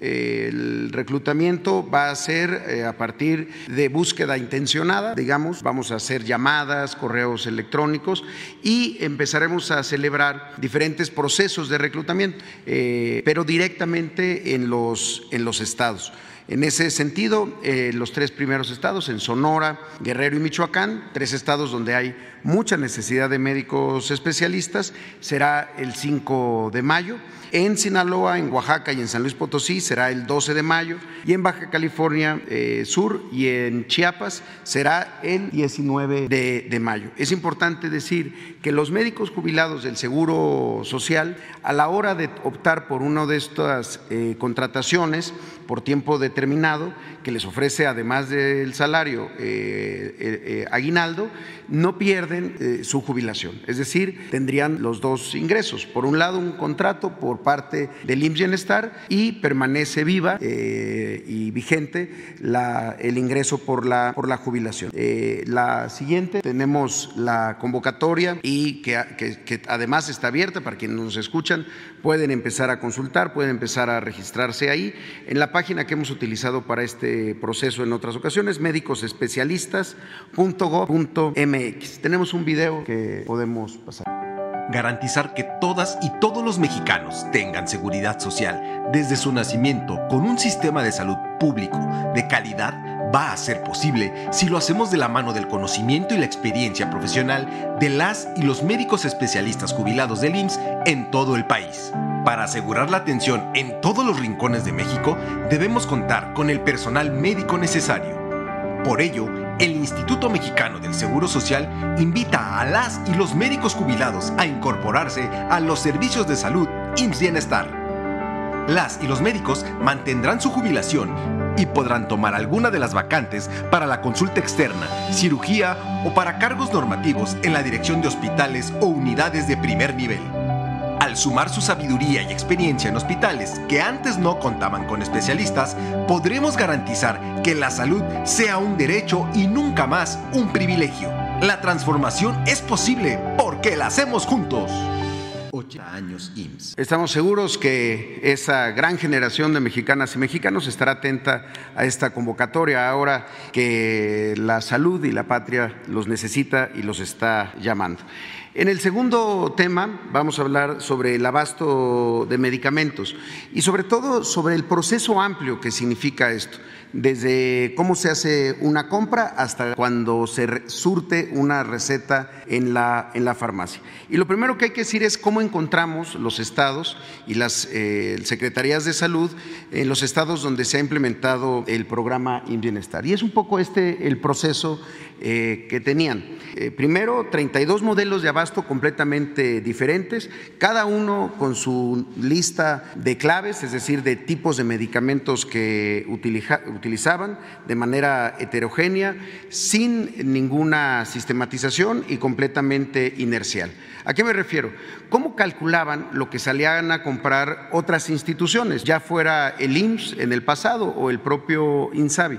El reclutamiento va a ser eh, a partir de búsqueda intencionada, digamos, vamos a hacer llamadas, correos electrónicos y empezaremos a celebrar diferentes procesos de reclutamiento, eh, pero directamente en los, en los estados. En ese sentido, eh, los tres primeros estados, en Sonora, Guerrero y Michoacán, tres estados donde hay mucha necesidad de médicos especialistas, será el 5 de mayo. En Sinaloa, en Oaxaca y en San Luis Potosí será el 12 de mayo y en Baja California eh, Sur y en Chiapas será el 19 de, mayo. Es importante decir que los médicos jubilados del Seguro Social, a la hora de optar por una de estas eh, contrataciones por tiempo determinado, que les ofrece además del salario eh, aguinaldo, no pierden su jubilación. Es decir, tendrían los dos ingresos. Por un lado, un contrato por parte del IMSS y permanece viva eh, y vigente el ingreso por la, por la jubilación. Eh, la siguiente, tenemos la convocatoria y que, además está abierta para quienes nos escuchan, pueden empezar a consultar, pueden empezar a registrarse ahí en la página que hemos utilizado para este proceso en otras ocasiones, médicosespecialistas.gov.mx. Tenemos un video que podemos pasar garantizar que todas y todos los mexicanos tengan seguridad social desde su nacimiento con un sistema de salud público de calidad va a ser posible si lo hacemos de la mano del conocimiento y la experiencia profesional de las y los médicos especialistas jubilados del IMSS en todo el país. Para asegurar la atención en todos los rincones de México, debemos contar con el personal médico necesario. Por ello, el Instituto Mexicano del Seguro Social invita a las y los médicos jubilados a incorporarse a los servicios de salud IMSS Bienestar. Las y los médicos mantendrán su jubilación y podrán tomar alguna de las vacantes para la consulta externa, cirugía o para cargos normativos en la dirección de hospitales o unidades de primer nivel. Al sumar su sabiduría y experiencia en hospitales que antes no contaban con especialistas, podremos garantizar que la salud sea un derecho y nunca más un privilegio. La transformación es posible porque la hacemos juntos. 8 años IMSS. Estamos seguros que esa gran generación de mexicanas y mexicanos estará atenta a esta convocatoria ahora que la salud y la patria los necesita y los está llamando. En el segundo tema vamos a hablar sobre el abasto de medicamentos y sobre todo sobre el proceso amplio que significa esto desde cómo se hace una compra hasta cuando se surte una receta en la, en la farmacia. Y lo primero que hay que decir es cómo encontramos los estados y las eh, secretarías de salud en los estados donde se ha implementado el programa Bienestar. Y es un poco este el proceso eh, que tenían. Eh, primero, 32 modelos de abasto completamente diferentes, cada uno con su lista de claves, es decir, de tipos de medicamentos que utilizaban de manera heterogénea, sin ninguna sistematización y completamente inercial. ¿A qué me refiero? ¿Cómo calculaban lo que salían a comprar otras instituciones, ya fuera el IMSS en el pasado o el propio INSABI?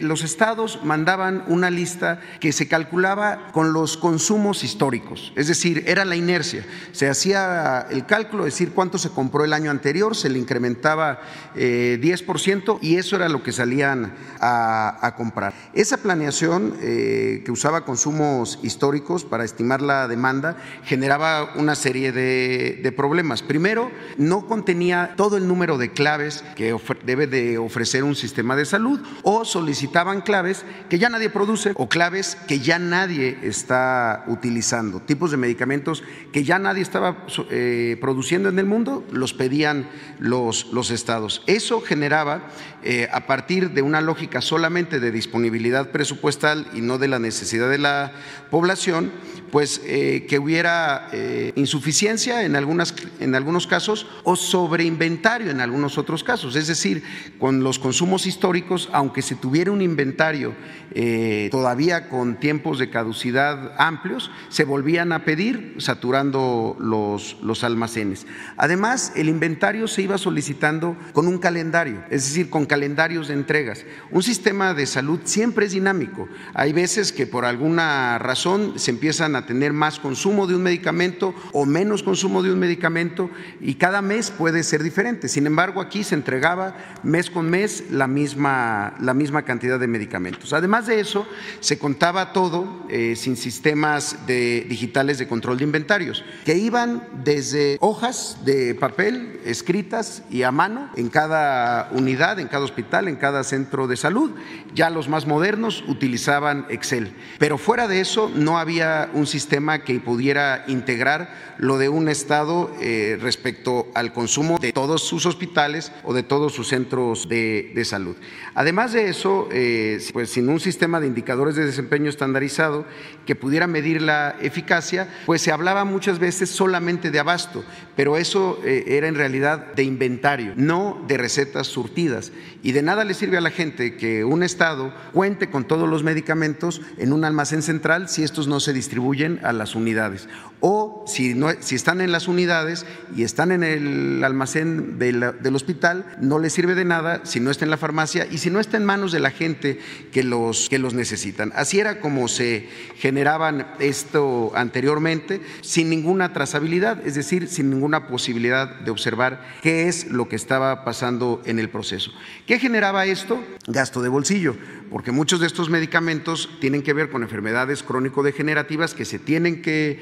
Los estados mandaban una lista que se calculaba con los consumos históricos, es decir, era la inercia. Se hacía el cálculo, decir cuánto se compró el año anterior, se le incrementaba 10% eh, y eso era lo que salían a, comprar. Esa planeación eh, que usaba consumos históricos para estimar la demanda generaba una serie de, de problemas. Primero, no contenía todo el número de claves que debe de ofrecer un sistema de salud o solicitaban claves que ya nadie produce o claves que ya nadie está utilizando, tipos de medicamentos que ya nadie estaba eh, produciendo en el mundo, los pedían los, los estados. Eso generaba, eh, a partir de una lógica solamente de disponibilidad presupuestal y no de la necesidad de la población, pues eh, que hubiera insuficiencia en, algunas, en algunos casos o sobreinventario en algunos otros casos. Es decir, con los consumos históricos, aunque se tuviera un inventario eh, todavía con tiempos de caducidad amplios, se volvían a pedir, saturando los, los almacenes. Además, el inventario se iba solicitando con un calendario, es decir, con calendarios de entregas. Un sistema de salud siempre es dinámico. Hay veces que por alguna razón se empiezan a tener más consumo de un medicamento o menos consumo de un medicamento y cada mes puede ser diferente. Sin embargo, aquí se entregaba mes con mes la misma, la misma cantidad de medicamentos. Además de eso, se contaba todo eh, sin sistemas digitales de control de inventarios, que iban desde hojas de papel escritas y a mano en cada unidad, en cada hospital, en cada centro de salud. Ya los más modernos utilizaban Excel. Pero fuera de eso, no había un sistema que pudiera integrar lo de un Estado eh, respecto al consumo de todos sus hospitales o de todos sus centros de, de salud. Además de eso, eh, pues sin un sistema de indicadores de desempeño estandarizado que pudiera medir la eficacia, pues se hablaba muchas veces solamente de abasto, pero eso eh, era en realidad de inventario, no de recetas surtidas. Y de nada le sirve a la gente que un Estado cuente con todos los medicamentos en un almacén central si estos no se distribuyen a las unidades. O si, no, si están en las unidades y están en el almacén del hospital, no le sirve de nada si no está en la farmacia y si no está en manos de la gente que los, que los necesitan. Así era como se generaban esto anteriormente, sin ninguna trazabilidad, es decir, sin ninguna posibilidad de observar qué es lo que estaba pasando en el proceso. ¿Qué generaba esto? Gasto de bolsillo porque muchos de estos medicamentos tienen que ver con enfermedades crónico-degenerativas que se tienen que,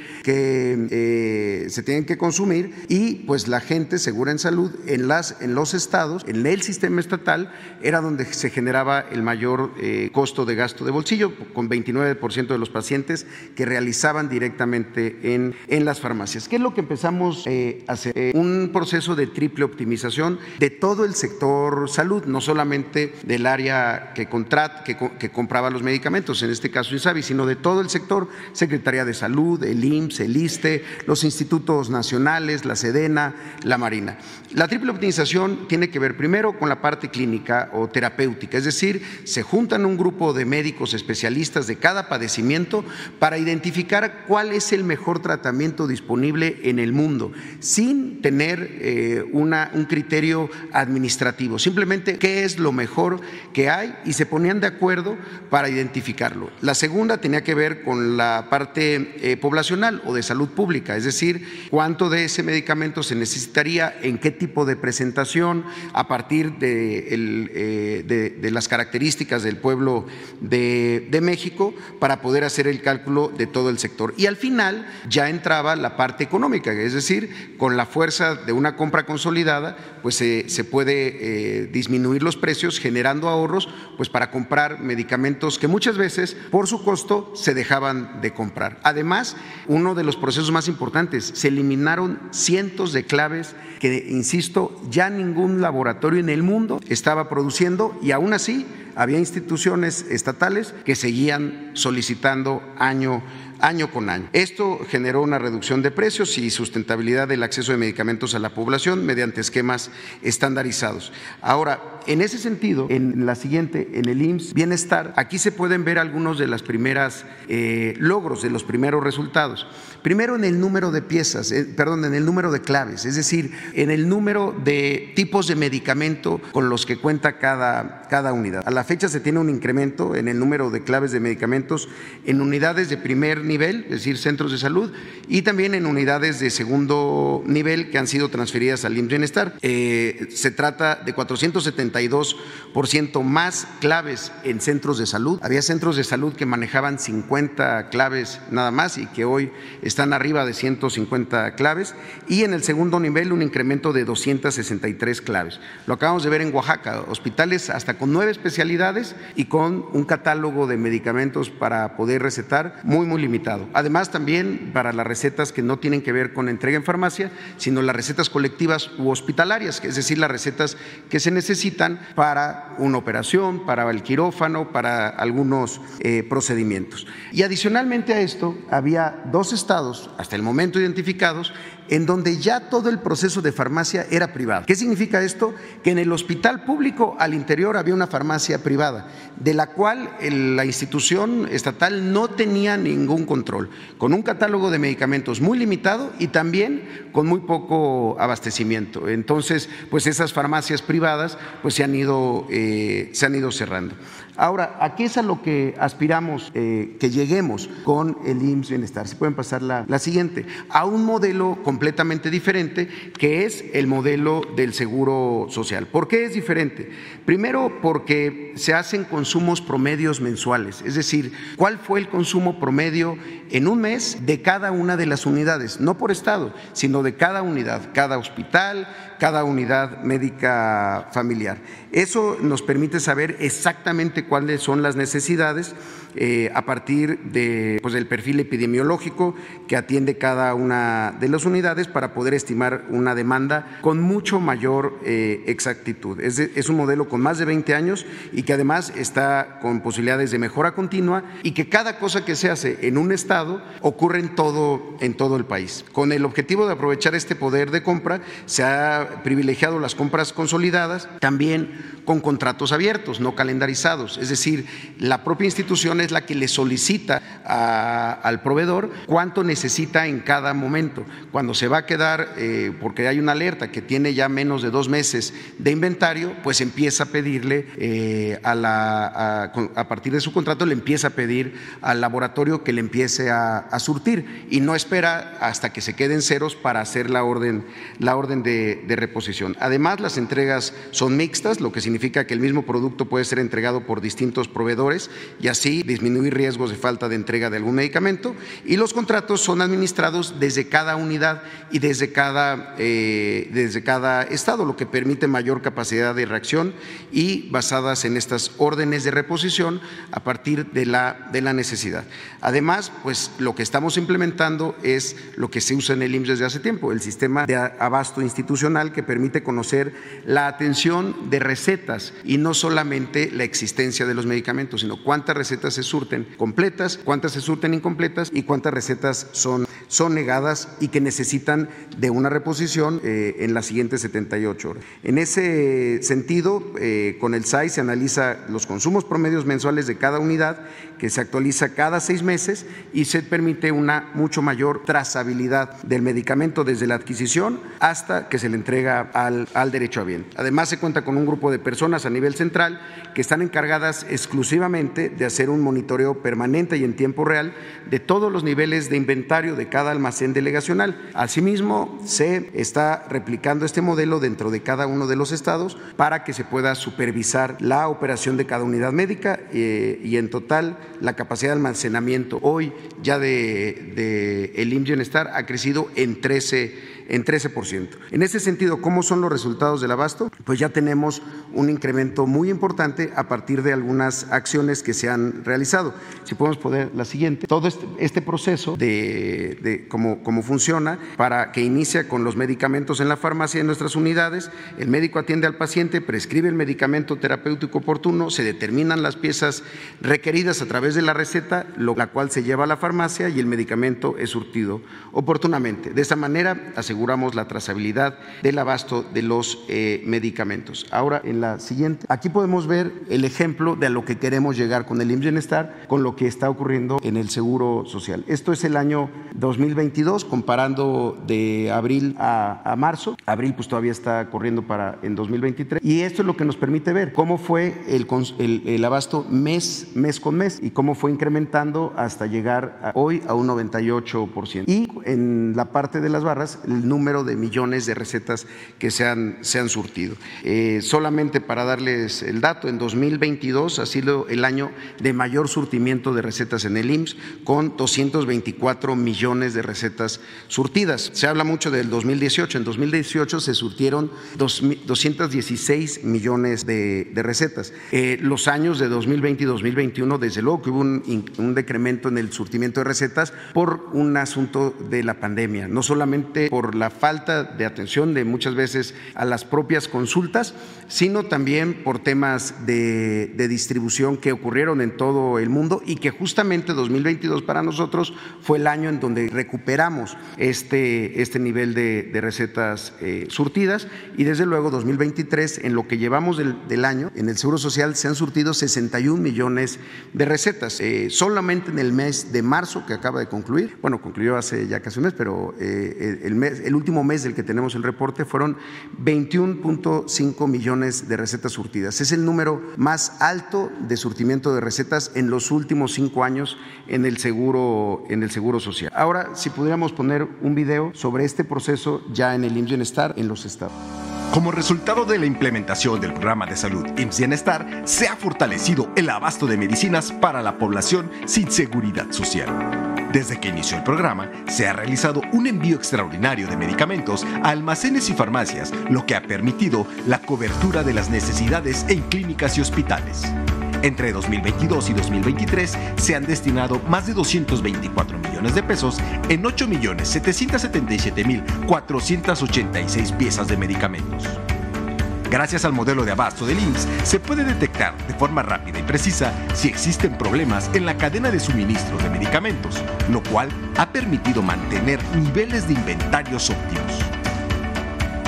eh, se tienen que consumir y pues la gente segura en salud en, las, en los estados, en el sistema estatal, era donde se generaba el mayor eh, costo de gasto de bolsillo, con 29% de los pacientes que realizaban directamente en, en las farmacias. ¿Qué es lo que empezamos eh, a hacer? un proceso de triple optimización de todo el sector salud, no solamente del área que entidad que, que, compraba los medicamentos, en este caso INSABI, sino de todo el sector, Secretaría de Salud, el IMSS, el Los institutos nacionales, la SEDENA, la Marina. La triple optimización tiene que ver primero con la parte clínica o terapéutica, es decir, se juntan un grupo de médicos especialistas de cada padecimiento para identificar cuál es el mejor tratamiento disponible en el mundo, sin tener eh, una, un criterio administrativo, simplemente qué es lo mejor que hay y se ponían de acuerdo para identificarlo. La segunda tenía que ver con la parte eh, poblacional o de salud pública, es decir, cuánto de ese medicamento se necesitaría, en qué tipo de presentación, a partir de, eh, las características del pueblo de, de México, para poder hacer el cálculo de todo el sector. Y al final ya entraba la parte económica, es decir, con la fuerza de una compra consolidada, pues se puede eh, disminuir los precios, generando ahorros, pues para comprar medicamentos que muchas veces por su costo se dejaban de comprar. Además, uno de los procesos más importantes, se eliminaron cientos de claves que, insisto, ya ningún laboratorio en el mundo estaba produciendo y aún así había instituciones estatales que seguían solicitando año año con año. Esto generó una reducción de precios y sustentabilidad del acceso de medicamentos a la población mediante esquemas estandarizados. Ahora, en ese sentido, en la siguiente, en el IMSS Bienestar, aquí se pueden ver algunos de las primeras eh, logros, de los primeros resultados. Primero en el número de piezas, eh, perdón, en el número de claves, es decir, en el número de tipos de medicamento con los que cuenta cada, cada unidad. A la fecha se tiene un incremento en el número de claves de medicamentos en unidades de primer nivel, es decir, centros de salud, y también en unidades de segundo nivel que han sido transferidas al IMSS Bienestar. Eh, se trata de 472% más claves en centros de salud. Había centros de salud que manejaban 50 claves nada más y que hoy están arriba de 150 claves y en el segundo nivel un incremento de 263 claves. Lo acabamos de ver en Oaxaca, hospitales hasta con nueve especialidades y con un catálogo de medicamentos para poder recetar muy, muy limitado. Además también para las recetas que no tienen que ver con entrega en farmacia, sino las recetas colectivas u hospitalarias, es decir, las recetas que se necesitan para una operación, para el quirófano, para algunos eh, procedimientos. Y adicionalmente a esto, había dos estados hasta el momento identificados, en donde ya todo el proceso de farmacia era privado. ¿Qué significa esto? Que en el hospital público al interior había una farmacia privada, de la cual la institución estatal no tenía ningún control, con un catálogo de medicamentos muy limitado y también con muy poco abastecimiento. Entonces, pues esas farmacias privadas pues se han ido, eh, se han ido cerrando. Ahora, aquí es a lo que aspiramos eh, que lleguemos con el IMSS Bienestar. Si pueden pasar la, la, siguiente, a un modelo completamente diferente que es el modelo del seguro social. ¿Por qué es diferente? Primero, porque se hacen consumos promedios mensuales, es decir, cuál fue el consumo promedio en un mes de cada una de las unidades, no por estado, sino de cada unidad, cada hospital, cada unidad médica familiar. Eso nos permite saber exactamente cuáles son las necesidades eh, a partir de, pues, del perfil epidemiológico que atiende cada una de las unidades para poder estimar una demanda con mucho mayor eh, exactitud. Es, es un modelo con más de 20 años y que además está con posibilidades de mejora continua y que cada cosa que se hace en un estado ocurre en todo, en todo el país. Con el objetivo de aprovechar este poder de compra, se ha privilegiado las compras consolidadas, también con contratos abiertos, no calendarizados. Es decir, la propia institución es la que le solicita al proveedor cuánto necesita en cada momento. Cuando se va a quedar, eh, porque hay una alerta que tiene ya menos de dos meses de inventario, pues empieza a pedirle eh, a, la, a, partir de su contrato, le empieza a pedir al laboratorio que le empiece a, surtir y no espera hasta que se queden ceros para hacer la orden, la orden de, de reposición. Además, las entregas son mixtas, lo que significa que el mismo producto puede ser entregado por distintos proveedores y así disminuir riesgos de falta de entrega de algún medicamento y los contratos son administrados desde cada unidad y desde cada, eh, desde cada estado, lo que permite mayor capacidad de reacción y basadas en estas órdenes de reposición a partir de la, de la necesidad. Además, pues lo que estamos implementando es lo que se usa en el IMSS desde hace tiempo, el sistema de abasto institucional que permite conocer la atención de recetas y no solamente la existencia de los medicamentos, sino cuántas recetas se surten completas, cuántas se surten incompletas y cuántas recetas son, son negadas y que necesitan de una reposición eh, en las siguientes 78 horas. En ese sentido, eh, con el SAI se analiza los consumos promedios mensuales de cada unidad que se actualiza cada seis meses y se permite una mucho mayor trazabilidad del medicamento desde la adquisición hasta que se le entrega al, al derecho a bien. Además, se cuenta con un grupo de personas a nivel central que están encargadas exclusivamente de hacer un monitoreo permanente y en tiempo real de todos los niveles de inventario de cada almacén delegacional. Asimismo, se está replicando este modelo dentro de cada uno de los estados para que se pueda supervisar la operación de cada unidad médica eh, y en total la capacidad de almacenamiento. Hoy ya de, el IMSS ha crecido en 13 en 13%. En ese sentido, ¿cómo son los resultados del abasto? Pues ya tenemos un incremento muy importante a partir de algunas acciones que se han realizado. Si podemos poner la siguiente, todo este, este proceso de, cómo, cómo funciona para que inicia con los medicamentos en la farmacia de nuestras unidades, el médico atiende al paciente, prescribe el medicamento terapéutico oportuno, se determinan las piezas requeridas a través de la receta, la cual se lleva a la farmacia y el medicamento es surtido oportunamente. De esta manera, aseguramos la trazabilidad del abasto de los eh, medicamentos. Ahora, en la siguiente, aquí podemos ver el ejemplo de a lo que queremos llegar con el IMSS Bienestar, con lo que está ocurriendo en el Seguro Social. Esto es el año 2022, comparando de abril a, marzo. Abril pues todavía está corriendo para en 2023. Y esto es lo que nos permite ver cómo fue el, el, el abasto mes, mes con mes y cómo fue incrementando hasta llegar a, hoy a un 98%. Y en la parte de las barras, el número de millones de recetas que se han, se han surtido. Eh, solamente para darles el dato, en 2022 ha sido el año de mayor surtimiento de recetas en el IMSS, con 224 millones de recetas surtidas. Se habla mucho del 2018. En 2018 se surtieron 216 millones de, recetas. Eh, los años de 2020 y 2021, desde luego que hubo un, un decremento en el surtimiento de recetas por un asunto de la pandemia, no solamente la falta de atención de muchas veces a las propias consultas, sino también por temas de, distribución que ocurrieron en todo el mundo y que justamente 2022 para nosotros fue el año en donde recuperamos este, este nivel de, recetas eh, surtidas y desde luego 2023 en lo que llevamos del, del, año en el Seguro Social se han surtido 61 millones de recetas. Eh, solamente en el mes de marzo que acaba de concluir, bueno, concluyó hace ya casi un mes, pero eh, el, mes, el último mes del que tenemos el reporte fueron 21.5 millones de recetas surtidas. Es el número más alto de surtimiento de recetas en los últimos cinco años en el seguro, en el seguro social. Ahora, si pudiéramos poner un video sobre este proceso ya en el IMSS Bienestar en los estados. Como resultado de la implementación del programa de salud IMSS Bienestar, se ha fortalecido el abasto de medicinas para la población sin seguridad social. Desde que inició el programa, se ha realizado un envío extraordinario de medicamentos a almacenes y farmacias, lo que ha permitido la cobertura de las necesidades en clínicas y hospitales. Entre 2022 y 2023 se han destinado más de 224 millones de pesos en 8.777.486 piezas de medicamentos. Gracias al modelo de abasto del IMSS, se puede detectar de forma rápida y precisa si existen problemas en la cadena de suministro de medicamentos, lo cual ha permitido mantener niveles de inventarios óptimos.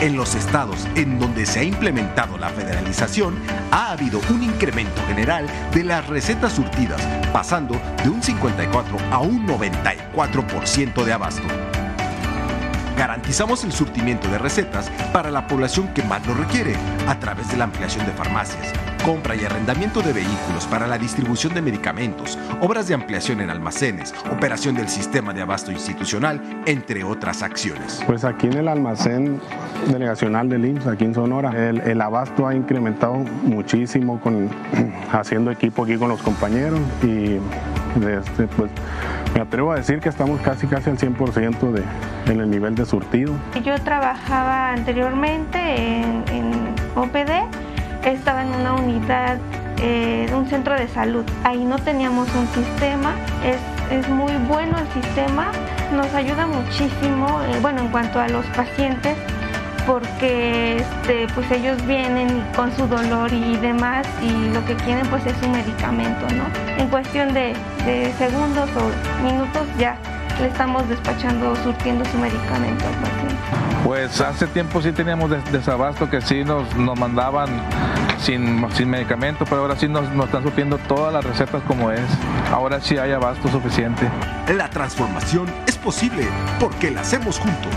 En los estados en donde se ha implementado la federalización, ha habido un incremento general de las recetas surtidas, pasando de un 54 a un 94% de abasto garantizamos el surtimiento de recetas para la población que más lo requiere a través de la ampliación de farmacias, compra y arrendamiento de vehículos para la distribución de medicamentos, obras de ampliación en almacenes, operación del sistema de abasto institucional, entre otras acciones. Pues aquí en el almacén delegacional del IMSS, aquí en Sonora, el, abasto ha incrementado muchísimo con, haciendo equipo aquí con los compañeros y este, pues me atrevo a decir que estamos casi casi al 100% de, en el nivel de surtido. Yo trabajaba anteriormente en, OPD, estaba en una unidad eh, un centro de salud. Ahí no teníamos un sistema, es es muy bueno el sistema, nos ayuda muchísimo, eh, bueno, en cuanto a los pacientes, porque este, pues ellos vienen con su dolor y demás y lo que quieren pues es un medicamento, ¿no? En cuestión de segundos o minutos ya le estamos despachando, surtiendo su medicamento al paciente. Pues hace tiempo sí teníamos desabasto que sí nos, nos mandaban sin, sin medicamento, pero ahora sí nos, nos están surtiendo todas las recetas como es. Ahora sí hay abasto suficiente. La transformación es posible porque la hacemos juntos.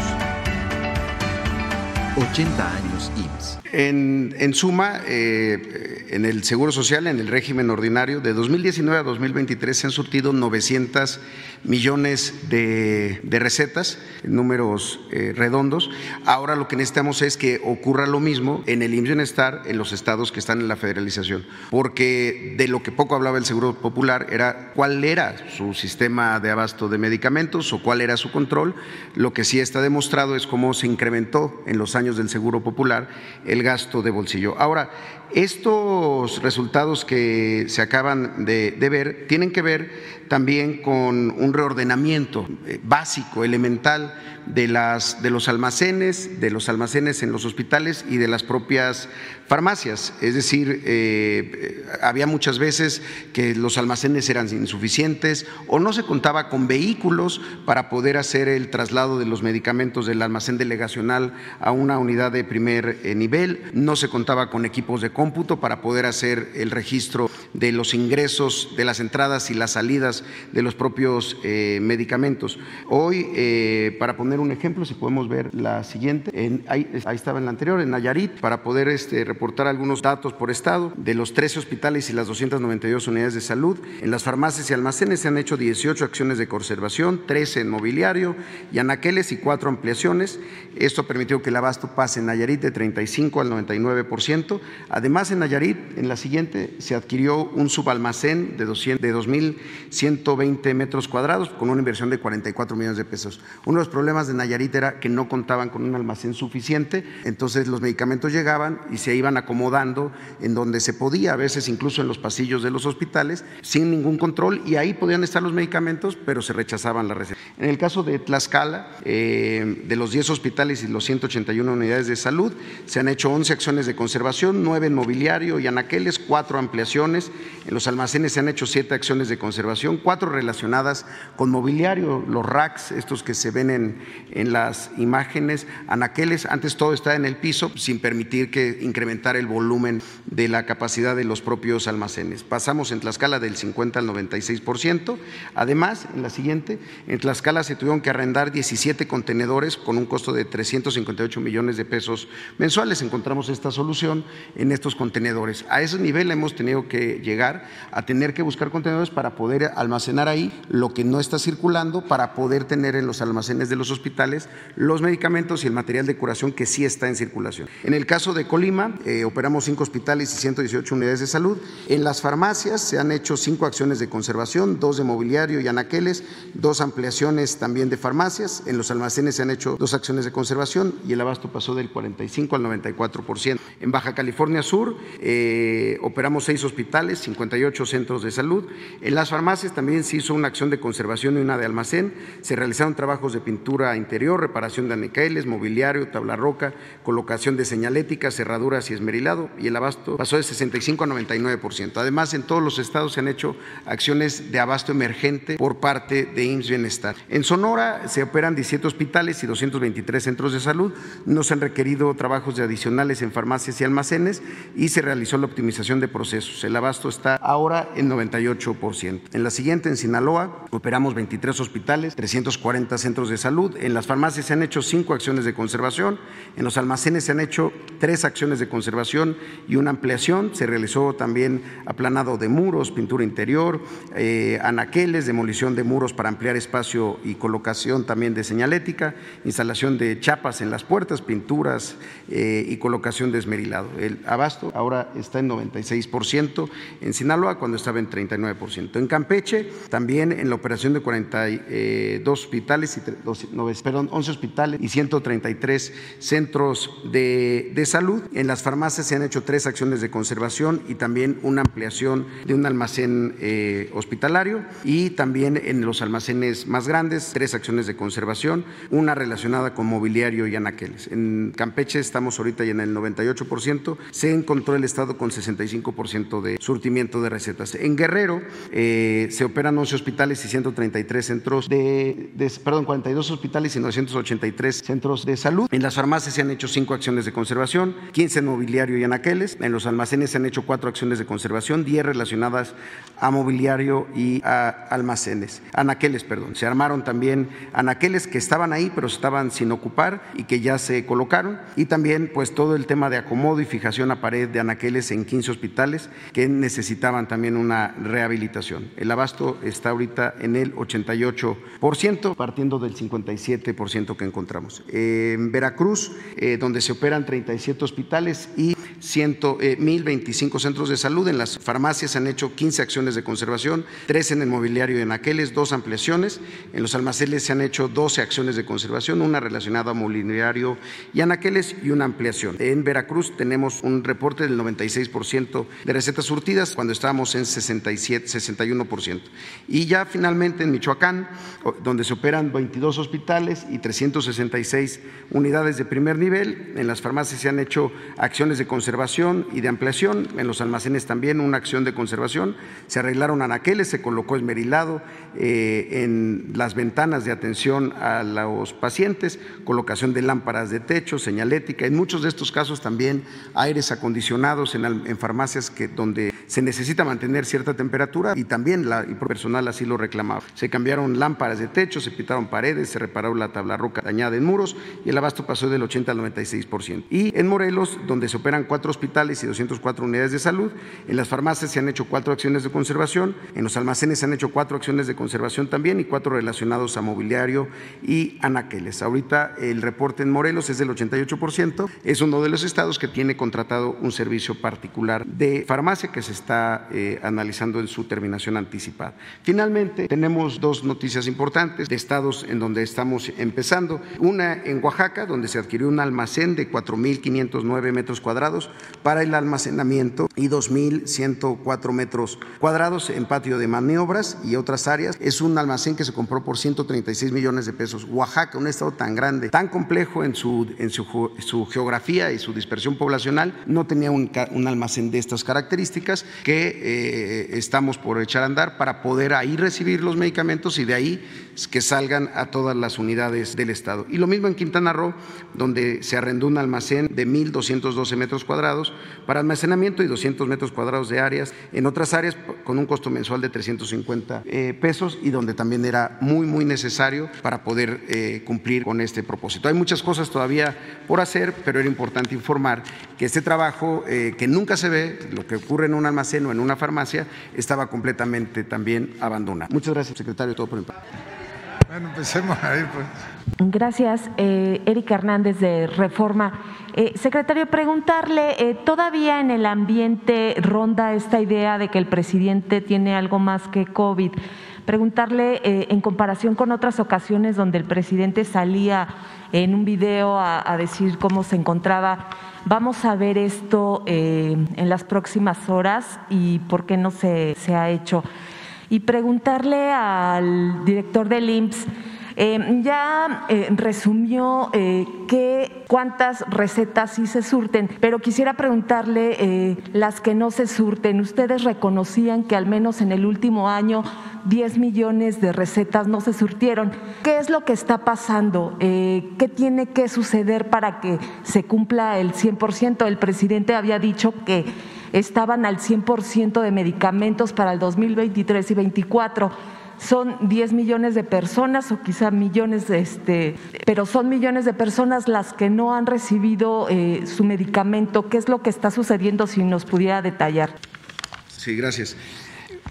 80 años IMSS. En, en suma, eh, en el Seguro Social, en el régimen ordinario, de 2019 a 2023 se han surtido 900 millones de, recetas, números eh, redondos. Ahora lo que necesitamos es que ocurra lo mismo en el IMSS Bienestar en los estados que están en la federalización, porque de lo que poco hablaba el Seguro Popular era cuál era su sistema de abasto de medicamentos o cuál era su control. Lo que sí está demostrado es cómo se incrementó en los años del Seguro Popular el gasto de bolsillo. Ahora, estos resultados que se acaban de, ver tienen que ver también con un reordenamiento eh, básico, elemental de, las, de los almacenes, de los almacenes en los hospitales y de las propias farmacias. Es decir, eh, había muchas veces que los almacenes eran insuficientes o no se contaba con vehículos para poder hacer el traslado de los medicamentos del almacén delegacional a una unidad de primer eh, nivel, no se contaba con equipos de cómputo para poder hacer el registro de los ingresos, de las entradas y las salidas de los propios eh, medicamentos. Hoy, eh, para poner un ejemplo, si podemos ver la siguiente, en, ahí, ahí, estaba en la anterior, en Nayarit, para poder este, reportar algunos datos por estado de los 13 hospitales y las 292 unidades de salud. En las farmacias y almacenes se han hecho 18 acciones de conservación, 13 en mobiliario y anaqueles y 4 ampliaciones. Esto permitió que el abasto pase en Nayarit de 35 al 99%. Además, en Nayarit, en la siguiente, se adquirió un subalmacén de, 200, de 2.120 metros cuadrados con una inversión de 44 millones de pesos. Uno de los problemas de Nayarit era que no contaban con un almacén suficiente, entonces los medicamentos llegaban y se iban acomodando en donde se podía, a veces incluso en los pasillos de los hospitales, sin ningún control, y ahí podían estar los medicamentos, pero se rechazaban la receta. En el caso de Tlaxcala, eh, de los 10 hospitales y los 181 unidades de salud, se han hecho 11 acciones de conservación, 9 en mobiliario y anaqueles, 4 ampliaciones, en los almacenes se han hecho 7 acciones de conservación, 4 relacionadas con mobiliario, los racks, estos que se ven en, en las imágenes, anaqueles, antes todo estaba en el piso sin permitir que incrementara el volumen de la capacidad de los propios almacenes. Pasamos en Tlaxcala del 50 al 96%. Además, en la siguiente, en Tlaxcala se tuvieron que arrendar 17 contenedores con un costo de 358 millones de pesos mensuales. Encontramos esta solución en estos contenedores. A ese nivel hemos tenido que llegar a tener que buscar contenedores para poder almacenar ahí lo que no está circulando, para poder tener en los almacenes de los hospitales los medicamentos y el material de curación que sí está en circulación. En el caso de Colima, eh, operamos cinco hospitales y 118 unidades de salud. En las farmacias se han hecho cinco acciones de conservación, dos de mobiliario y anaqueles, dos ampliaciones también de farmacias. En los almacenes se han hecho dos acciones de conservación y el abasto pasó del 45 al 94%. En Baja California Sur eh, operamos seis hospitales, 58 centros de salud. En las farmacias también se hizo una acción de conservación y una de almacén. Se realizaron trabajos de pintura interior, reparación de anaqueles, mobiliario, tabla roca, colocación de señalética, cerraduras y esmerilado y el abasto pasó de 65 a 99%. Además, en todos los estados se han hecho acciones de abasto emergente por parte de IMSS Bienestar. En Sonora se operan 17 hospitales y 223 centros de salud. No se han requerido trabajos adicionales en farmacias y almacenes y se realizó la optimización de procesos. El abasto está ahora en 98%. En la siguiente, en Sinaloa, operamos 23 hospitales, 340 centros de salud. En las farmacias se han hecho cinco acciones de conservación. En los almacenes se han hecho tres acciones de conservación y una ampliación. Se realizó también aplanado de muros, pintura interior, eh, anaqueles, demolición de muros para ampliar espacio y colocación también de señalética, instalación de chapas en las puertas, pinturas eh, y colocación de esmerilado. El abasto ahora está en 96% en Sinaloa cuando estaba en 39%. En Campeche también en la operación operación de 42 hospitales, y, perdón, 11 hospitales y 133 centros de, de salud. En las farmacias se han hecho tres acciones de conservación y también una ampliación de un almacén eh, hospitalario y también en los almacenes más grandes, tres acciones de conservación, una relacionada con mobiliario y anaqueles. En Campeche estamos ahorita ya en el 98%, se encontró el Estado con 65% de surtimiento de recetas. En Guerrero eh, se operan 11 hospitales y 133 centros de, perdón, 42 hospitales y 983 centros de salud. En las farmacias se han hecho cinco acciones de conservación, 15 en mobiliario y anaqueles. En los almacenes se han hecho cuatro acciones de conservación, 10 relacionadas a mobiliario y a almacenes. Anaqueles, perdón. Se armaron también anaqueles que estaban ahí, pero estaban sin ocupar y que ya se colocaron. Y también, pues, todo el tema de acomodo y fijación a pared de anaqueles en 15 hospitales que necesitaban también una rehabilitación. El abasto está ahorita en el 88%, partiendo del 57% que encontramos. En Veracruz, eh, donde se operan 37 hospitales y 1.025 eh, centros de salud, en las farmacias se han hecho 15 acciones de conservación, 3 en el mobiliario y en aqueles, dos ampliaciones. En los almacenes se han hecho 12 acciones de conservación, una relacionada a mobiliario y anaqueles y una ampliación. En Veracruz tenemos un reporte del 96% de recetas surtidas cuando estábamos en 67, 61%. Y ya finalmente en Michoacán, donde se operan 22 hospitales y 366 unidades de primer nivel, en las farmacias se han hecho acciones de conservación y de ampliación, en los almacenes también una acción de conservación, se arreglaron anaqueles, se colocó esmerilado eh, en las ventanas de atención a los pacientes, colocación de lámparas de techo, señalética, en muchos de estos casos también aires acondicionados en, farmacias que, donde se necesita mantener cierta temperatura y también la, el personal así lo reclamaba. Se cambiaron lámparas de techo, se pintaron paredes, se reparó la tabla roca dañada en muros y el abasto pasó del 80 al 96%. Y en Morelos, donde se operan cuatro hospitales y 204 unidades de salud, en las farmacias se han hecho cuatro acciones de conservación, en los almacenes se han hecho cuatro acciones de conservación también y cuatro relacionados a mobiliario y anaqueles. Ahorita el reporte en Morelos es del 88%, es uno de los estados que tiene contratado un servicio particular de farmacia que se está eh, analizando en su terminación anticipada. Finalmente, tenemos dos noticias importantes de estados en donde estamos empezando. Una en Oaxaca, donde se adquirió un almacén de 4.509 metros cuadrados para el almacenamiento y 2.104 metros cuadrados en patio de maniobras y otras áreas. Es un almacén que se compró por 136 millones de pesos. Oaxaca, un estado tan grande, tan complejo en su, en su, su geografía y su dispersión poblacional, no tenía un, almacén de estas características que eh, estamos por echar a andar para poder ahí recibir los medicamentos y de ahí que salgan a todas las unidades del Estado. Y lo mismo en Quintana Roo, donde se arrendó un almacén de 1.212 metros cuadrados para almacenamiento y 200 metros cuadrados de áreas, en otras áreas con un costo mensual de 350 eh, pesos y donde también era muy, muy necesario para poder eh, cumplir con este propósito. Hay muchas cosas todavía por hacer, pero era importante informar que este trabajo, que nunca se ve, lo que ocurre en un almacén o en una farmacia estaba completamente también abandonada. Muchas gracias, secretario, todo por parte. Bueno, empecemos a ir pues. Gracias, eh, Erika Hernández de Reforma. Eh, secretario, preguntarle, eh, todavía en el ambiente ronda esta idea de que el presidente tiene algo más que COVID. Preguntarle, eh, en comparación con otras ocasiones donde el presidente salía en un video a, a decir cómo se encontraba, Vamos a ver esto eh, en las próximas horas y por qué no se, se ha hecho. Y preguntarle al director del IMSS eh, ya eh, resumió eh, cuántas recetas sí se surten, pero quisiera preguntarle las que no se surten. Ustedes reconocían que al menos en el último año 10 millones de recetas no se surtieron. ¿Qué es lo que está pasando? ¿Qué tiene que suceder para que se cumpla el 100%? El presidente había dicho que estaban al 100% de medicamentos para el 2023 y 2024 son 10 millones de personas o quizá millones, de este, pero son millones de personas las que no han recibido eh, su medicamento. ¿Qué es lo que está sucediendo si nos pudiera detallar? Sí, gracias.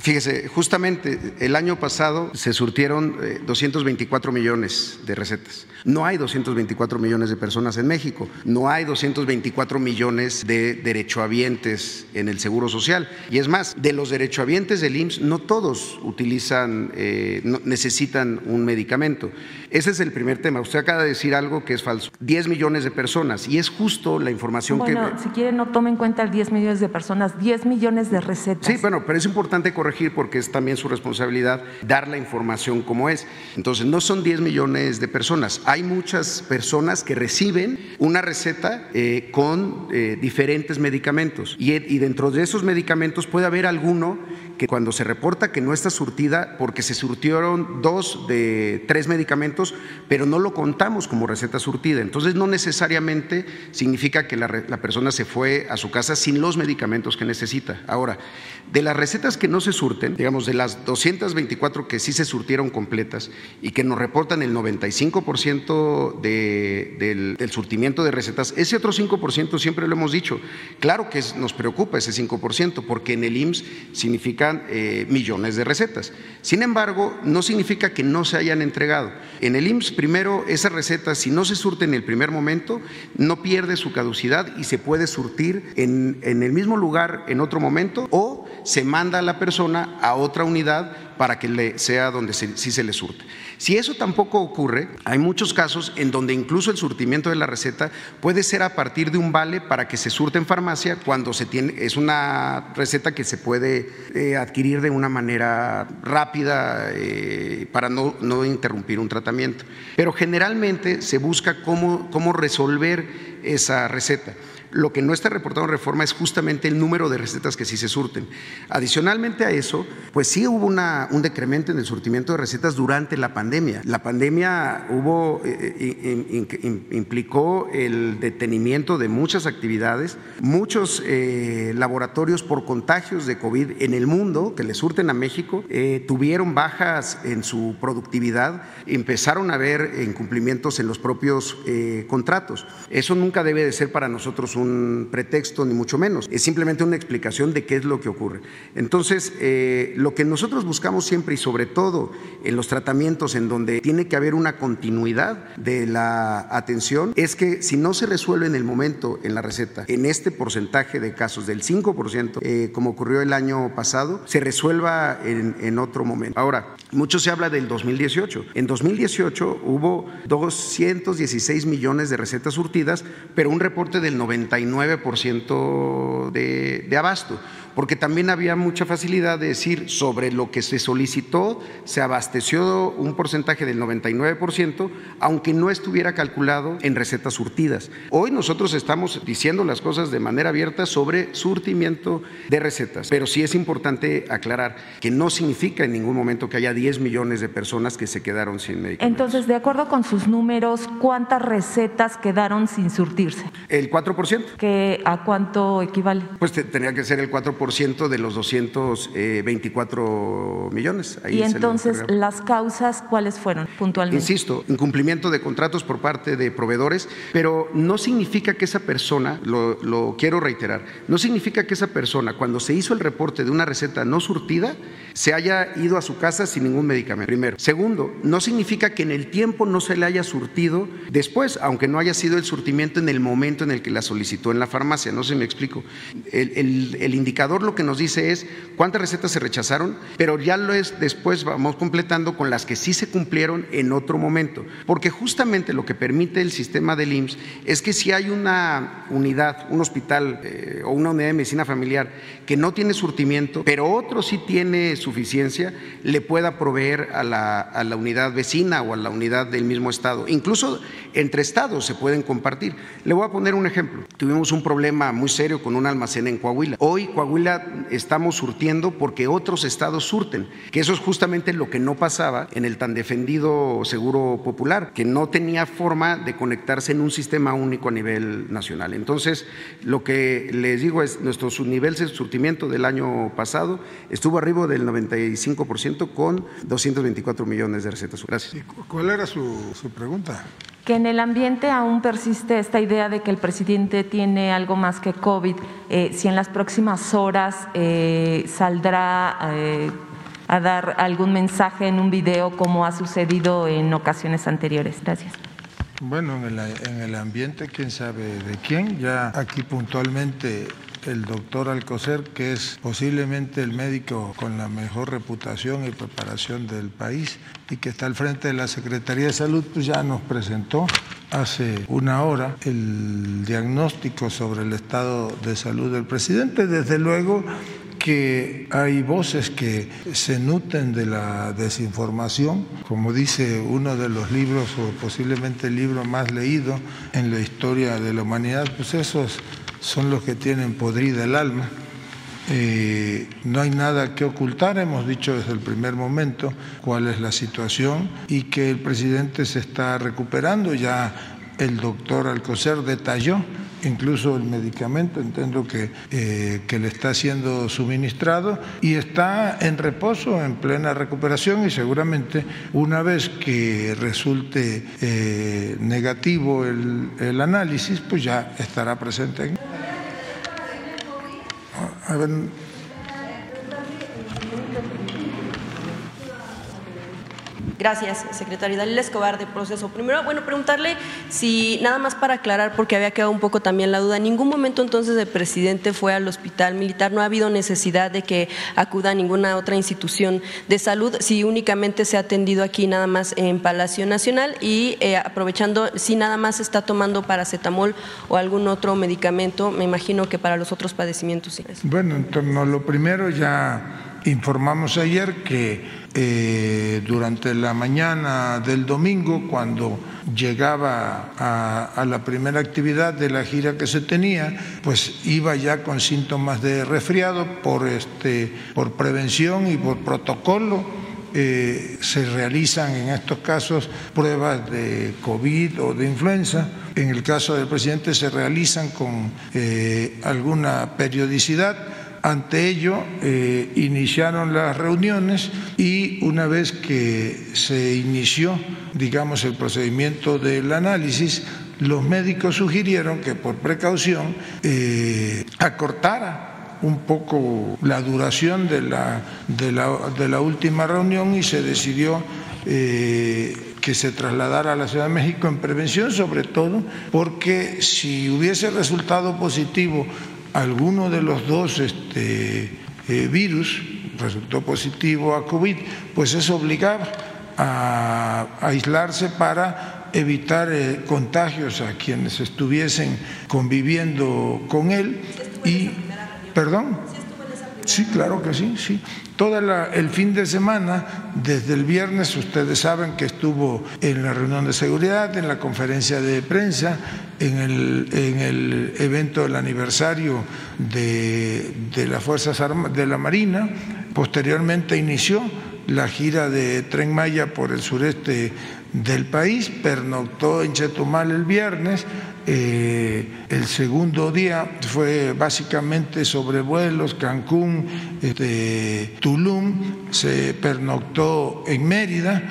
Fíjese, justamente el año pasado se surtieron 224 millones de recetas. No hay 224 millones de personas en México, no hay 224 millones de derechohabientes en el Seguro Social. Y es más, de los derechohabientes del IMSS, no todos utilizan, eh, necesitan un medicamento. Ese es el primer tema. Usted acaba de decir algo que es falso. 10 millones de personas, y es justo la información que... Bueno, si quiere no tome en cuenta 10 millones de personas, 10 millones de recetas. Sí, bueno, pero es importante corregir porque es también su responsabilidad dar la información como es. Entonces, no son 10 millones de personas. Hay muchas personas que reciben una receta eh, con eh, diferentes medicamentos y dentro de esos medicamentos puede haber alguno que cuando se reporta que no está surtida porque se surtieron dos de tres medicamentos, pero no lo contamos como receta surtida. Entonces no necesariamente significa que la, la, persona se fue a su casa sin los medicamentos que necesita. Ahora, de las recetas que no se surten, digamos, de las 224 que sí se surtieron completas y que nos reportan el 95% de, del, del, surtimiento de recetas, ese otro 5% siempre lo hemos dicho. Claro que nos preocupa ese 5% porque en el IMSS significa eh, millones de recetas. Sin embargo, no significa que no se hayan entregado. En el IMSS, primero, esas recetas, si no se surten en el primer momento, no pierde su caducidad y se puede surtir en, en el mismo lugar en otro momento o se manda a la persona a otra unidad para que le sea donde sí se, se le surte. Si eso tampoco ocurre, hay muchos casos en donde incluso el surtimiento de la receta puede ser a partir de un vale para que se surte en farmacia cuando se tiene, es una receta que se puede eh, adquirir de una manera rápida eh, para no, no, interrumpir un tratamiento. Pero generalmente se busca cómo, cómo resolver esa receta. Lo que no está reportado en reforma es justamente el número de recetas que sí se surten. Adicionalmente a eso, pues sí hubo una, un decremento en el surtimiento de recetas durante la pandemia. La pandemia hubo, eh, in, implicó el detenimiento de muchas actividades, muchos eh, laboratorios por contagios de COVID en el mundo que le surten a México eh, tuvieron bajas en su productividad, empezaron a haber incumplimientos en los propios eh, contratos. Eso nunca debe de ser para nosotros un pretexto, ni mucho menos. Es simplemente una explicación de qué es lo que ocurre. Entonces, eh, lo que nosotros buscamos siempre y sobre todo en los tratamientos en donde tiene que haber una continuidad de la atención es que si no se resuelve en el momento en la receta, en este porcentaje de casos del 5%, eh, como ocurrió el año pasado, se resuelva en, otro momento. Ahora, mucho se habla del 2018. En 2018 hubo 216 millones de recetas surtidas, pero un reporte del 99% de, de abasto porque también había mucha facilidad de decir sobre lo que se solicitó, se abasteció un porcentaje del 99%, aunque no estuviera calculado en recetas surtidas. Hoy nosotros estamos diciendo las cosas de manera abierta sobre surtimiento de recetas, pero sí es importante aclarar que no significa en ningún momento que haya 10 millones de personas que se quedaron sin medicamentos. Entonces, de acuerdo con sus números, ¿cuántas recetas quedaron sin surtirse? El 4%. ¿Que ¿A cuánto equivale? Pues tendría que ser el 4% de los 224 millones. Ahí y entonces, ¿las causas cuáles fueron puntualmente? Insisto, incumplimiento de contratos por parte de proveedores, pero no significa que esa persona, lo, lo quiero reiterar, no significa que esa persona, cuando se hizo el reporte de una receta no surtida, se haya ido a su casa sin ningún medicamento. Primero. Segundo, no significa que en el tiempo no se le haya surtido después, aunque no haya sido el surtimiento en el momento en el que la solicitó en la farmacia. No sé si me explico. El, el, el indicador lo que nos dice es cuántas recetas se rechazaron, pero ya lo es después vamos completando con las que sí se cumplieron en otro momento. Porque justamente lo que permite el sistema del IMSS es que si hay una unidad, un hospital eh, o una unidad de medicina familiar que no tiene surtimiento, pero otro sí tiene suficiencia, le pueda proveer a la, a la unidad vecina o a la unidad del mismo estado. Incluso entre estados se pueden compartir. Le voy a poner un ejemplo. Tuvimos un problema muy serio con un almacén en Coahuila. Hoy Coahuila estamos surtiendo porque otros estados surten, que eso es justamente lo que no pasaba en el tan defendido seguro popular, que no tenía forma de conectarse en un sistema único a nivel nacional. Entonces, lo que les digo es, nuestro nivel de surtimiento del año pasado estuvo arriba del 95% con 224 millones de recetas. Gracias. ¿Cuál era su pregunta? Que en el ambiente aún persiste esta idea de que el presidente tiene algo más que COVID, eh, si en las próximas horas eh, saldrá eh, a dar algún mensaje en un video como ha sucedido en ocasiones anteriores. Gracias. Bueno, en el, en el ambiente, quién sabe de quién, ya aquí puntualmente el doctor Alcocer, que es posiblemente el médico con la mejor reputación y preparación del país y que está al frente de la Secretaría de Salud, pues ya nos presentó hace una hora el diagnóstico sobre el estado de salud del presidente. Desde luego que hay voces que se nutren de la desinformación, como dice uno de los libros o posiblemente el libro más leído en la historia de la humanidad, pues esos son los que tienen podrida el alma. Eh, no hay nada que ocultar, hemos dicho desde el primer momento cuál es la situación y que el presidente se está recuperando. Ya el doctor Alcocer detalló incluso el medicamento, entiendo que, eh, que le está siendo suministrado y está en reposo, en plena recuperación y seguramente una vez que resulte eh, negativo el, el, análisis, pues ya estará presente. A ver, Gracias, secretario. Dalila Escobar de Proceso. Primero, bueno, preguntarle si, nada más para aclarar, porque había quedado un poco también la duda, en ningún momento entonces el presidente fue al hospital militar, no ha habido necesidad de que acuda a ninguna otra institución de salud, si únicamente se ha atendido aquí nada más en Palacio Nacional y eh, aprovechando, si nada más está tomando paracetamol o algún otro medicamento, me imagino que para los otros padecimientos sí. Bueno, entonces lo primero ya Informamos ayer que eh, durante la mañana del domingo, cuando llegaba a, la primera actividad de la gira que se tenía, pues iba ya con síntomas de resfriado por, este, por prevención y por protocolo. Eh, se realizan en estos casos pruebas de COVID o de influenza. En el caso del presidente se realizan con eh, alguna periodicidad ante ello, eh, iniciaron las reuniones y una vez que se inició, digamos, el procedimiento del análisis, los médicos sugirieron que por precaución eh, acortara un poco la duración de la, última reunión y se decidió eh, que se trasladara a la Ciudad de México en prevención, sobre todo porque si hubiese resultado positivo alguno de los dos este, eh, virus resultó positivo a COVID, pues es obligado a, a aislarse para evitar eh, contagios a quienes estuviesen conviviendo con él. Y perdón sí claro que sí sí todo el fin de semana, desde el viernes, ustedes saben que estuvo en la reunión de seguridad, en la conferencia de prensa, en el, en el evento del aniversario de, de las Fuerzas Armadas, de la Marina, posteriormente inició la gira de Tren Maya por el sureste del país, pernoctó en Chetumal el viernes, eh, el segundo día fue básicamente sobre vuelos, Cancún, este, Tulum, se pernoctó en Mérida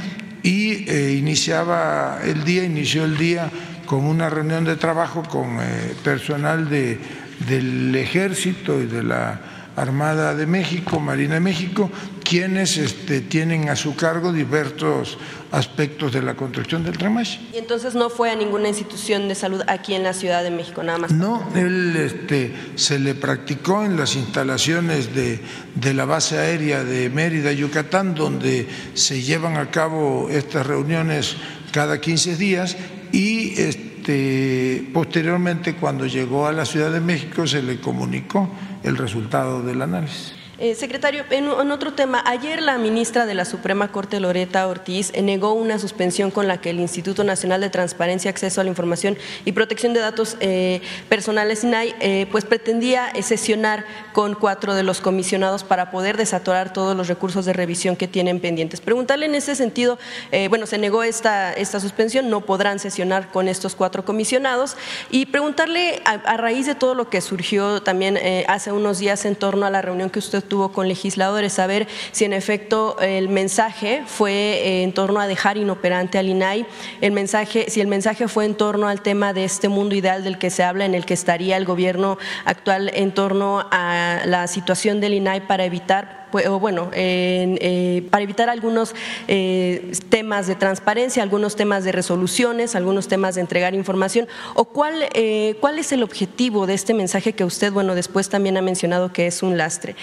y eh, iniciaba el día, inició el día con una reunión de trabajo con eh, personal de, del ejército y de la Armada de México, Marina de México, quienes este, tienen a su cargo diversos aspectos de la construcción del tren ¿Y entonces no fue a ninguna institución de salud aquí en la Ciudad de México, nada más? No, él este, se le practicó en las instalaciones de, de la base aérea de Mérida, Yucatán, donde se llevan a cabo estas reuniones cada 15 días y este, posteriormente cuando llegó a la Ciudad de México se le comunicó el resultado del análisis. Eh, secretario, en, otro tema, ayer la ministra de la Suprema Corte, Loreta Ortiz, negó una suspensión con la que el Instituto Nacional de Transparencia, Acceso a la Información y Protección de Datos eh, Personales, INAI, eh, pues pretendía sesionar con cuatro de los comisionados para poder desatorar todos los recursos de revisión que tienen pendientes. Preguntarle en ese sentido, eh, bueno, se negó esta, esta suspensión, no podrán sesionar con estos cuatro comisionados y preguntarle a, a raíz de todo lo que surgió también hace unos días en torno a la reunión que usted tuvo con legisladores, saber si en efecto el mensaje fue eh, en torno a dejar inoperante al INAI, el mensaje, si el mensaje fue en torno al tema de este mundo ideal del que se habla, en el que estaría el gobierno actual en torno a la situación del INAI para evitar bueno, eh, para evitar algunos eh, temas de transparencia, algunos temas de resoluciones, algunos temas de entregar información, o cuál, eh, cuál es el objetivo de este mensaje que usted, bueno, después también ha mencionado que es un lastre.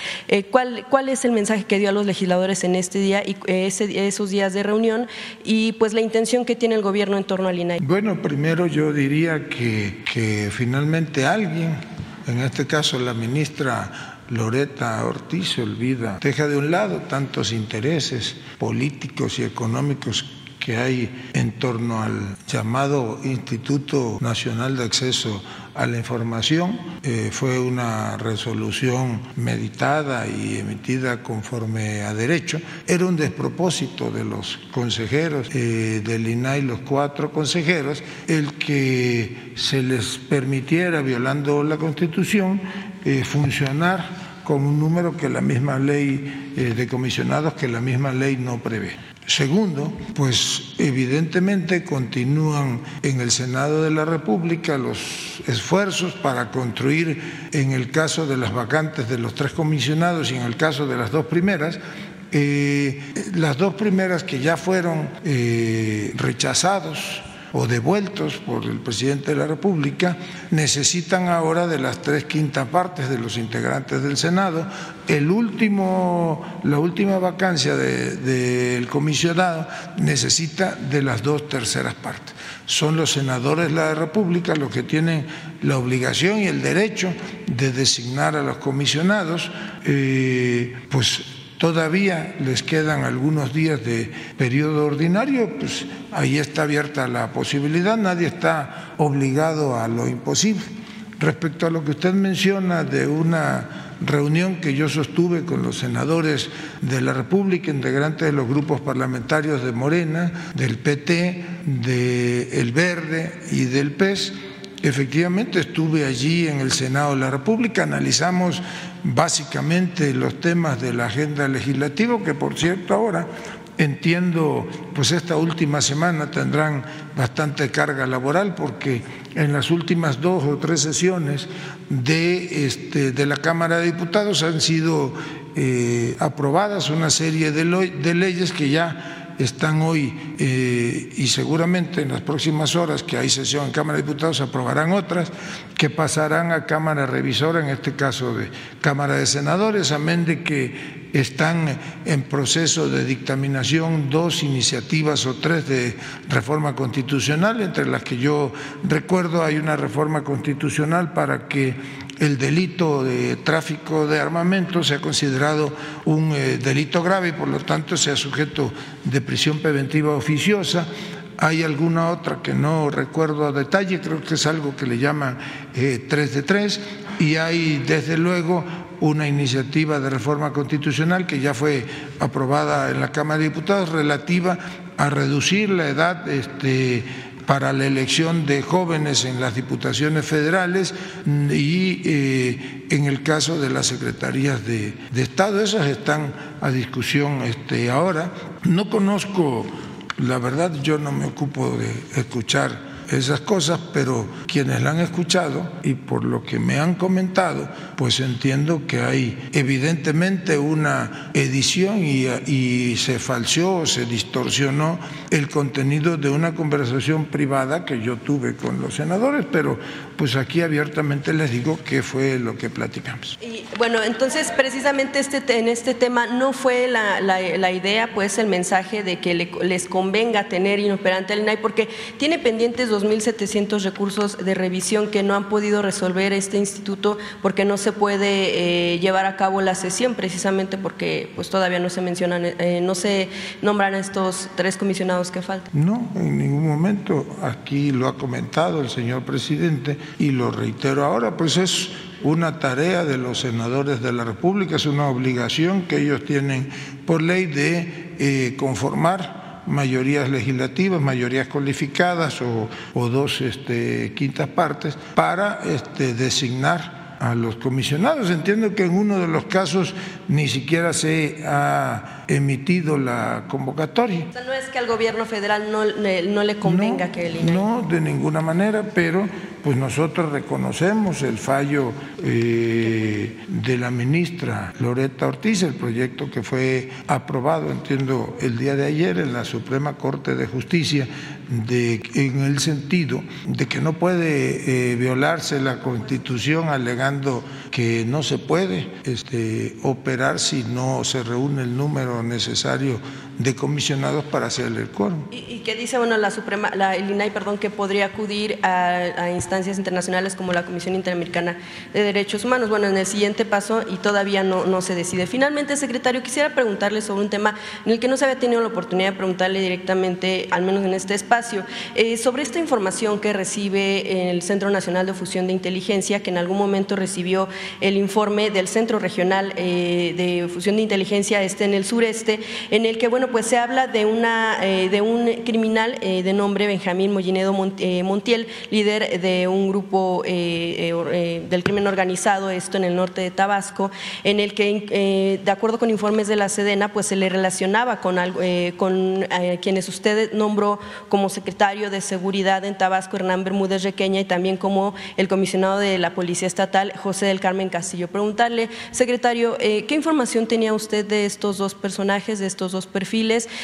¿cuál, ¿Cuál es el mensaje que dio a los legisladores en este día y esos días de reunión y pues la intención que tiene el gobierno en torno al INAI? Bueno, primero yo diría que finalmente alguien, en este caso la ministra Loreta Ortiz olvida, deja de un lado tantos intereses políticos y económicos que hay en torno al llamado Instituto Nacional de Acceso a la Información. Eh, fue una resolución meditada y emitida conforme a derecho. Era un despropósito de los consejeros eh, del INAI, los cuatro consejeros, el que se les permitiera, violando la Constitución, eh, funcionar con un número que la misma ley de comisionados, que la misma ley no prevé. Segundo, pues evidentemente continúan en el Senado de la República los esfuerzos para construir, en el caso de las vacantes de los tres comisionados y en el caso de las dos primeras, eh, las dos primeras que ya fueron eh, rechazados o devueltos por el presidente de la República, necesitan ahora de las tres quintas partes de los integrantes del Senado. El último, la última vacancia del comisionado necesita de las dos terceras partes. Son los senadores de la República los que tienen la obligación y el derecho de designar a los comisionados, eh, pues todavía les quedan algunos días de periodo ordinario, pues ahí está abierta la posibilidad, nadie está obligado a lo imposible. Respecto a lo que usted menciona de una reunión que yo sostuve con los senadores de la República, integrantes de los grupos parlamentarios de Morena, del PT, del El Verde y del PES, Efectivamente estuve allí en el Senado de la República, analizamos básicamente los temas de la agenda legislativa, que por cierto ahora entiendo, pues esta última semana tendrán bastante carga laboral porque en las últimas dos o tres sesiones de, este, de la Cámara de Diputados han sido eh, aprobadas una serie de, de leyes que ya están hoy eh, y seguramente en las próximas horas que hay sesión en Cámara de Diputados aprobarán otras que pasarán a Cámara Revisora, en este caso de Cámara de Senadores, amén de que están en proceso de dictaminación dos iniciativas o tres de reforma constitucional, entre las que yo recuerdo hay una reforma constitucional para que el delito de tráfico de armamento sea considerado un eh, delito grave y por lo tanto sea sujeto de prisión preventiva oficiosa. Hay alguna otra que no recuerdo a detalle, creo que es algo que le llaman eh, 3 de 3 y hay desde luego una iniciativa de reforma constitucional que ya fue aprobada en la Cámara de Diputados relativa a reducir la edad este, para la elección de jóvenes en las diputaciones federales y eh, en el caso de las secretarías de, Estado. Esas están a discusión este, ahora. No conozco, la verdad yo no me ocupo de escuchar esas cosas, pero quienes la han escuchado y por lo que me han comentado, pues entiendo que hay evidentemente una edición y, y se falseó, se distorsionó el contenido de una conversación privada que yo tuve con los senadores, pero pues aquí abiertamente les digo qué fue lo que platicamos. Bueno, entonces precisamente este, en este tema no fue la, la, idea, pues el mensaje de que les convenga tener inoperante el INAI, porque tiene pendientes 2.700 recursos de revisión que no han podido resolver este instituto porque no se puede eh, llevar a cabo la sesión, precisamente porque pues todavía no se mencionan, eh, no se nombran estos tres comisionados que faltan. No, en ningún momento. Aquí lo ha comentado el señor presidente y lo reitero ahora, pues es una tarea de los senadores de la República, es una obligación que ellos tienen por ley de eh, conformar mayorías legislativas, mayorías cualificadas o, dos este, quintas partes para este, designar a los comisionados. Entiendo que en uno de los casos ni siquiera se ha emitido la convocatoria. O sea, no es que al gobierno federal no, no le convenga no, que el INAI. No, de ninguna manera, pero pues nosotros reconocemos el fallo eh, de la ministra Loreta Ortiz, el proyecto que fue aprobado, entiendo, el día de ayer en la Suprema Corte de Justicia, de, en el sentido de que no puede eh, violarse la Constitución alegando que no se puede este, operar si no se reúne el número necesario de comisionados para hacer el quórum. ¿Y, y qué dice bueno, la Suprema, la, el INAI perdón, que podría acudir a, instancias internacionales como la Comisión Interamericana de Derechos Humanos? Bueno, en el siguiente paso y todavía no, no se decide. Finalmente, secretario, quisiera preguntarle sobre un tema en el que no se había tenido la oportunidad de preguntarle directamente, al menos en este espacio, eh, sobre esta información que recibe el Centro Nacional de Fusión de Inteligencia, que en algún momento recibió el informe del Centro Regional eh, de Fusión de Inteligencia este en el sureste, en el que, bueno, pues se habla de, una, eh, de un criminal eh, de nombre Benjamín Mollinedo eh, Montiel, líder de un grupo del crimen organizado, esto en el norte de Tabasco, en el que, de acuerdo con informes de la Sedena, pues se le relacionaba con, con quienes usted nombró como secretario de Seguridad en Tabasco, Hernán Bermúdez Requeña, y también como el comisionado de la Policía Estatal, José del Carmen Castillo. Preguntarle, secretario, ¿qué información tenía usted de estos dos personajes, de estos dos perfiles?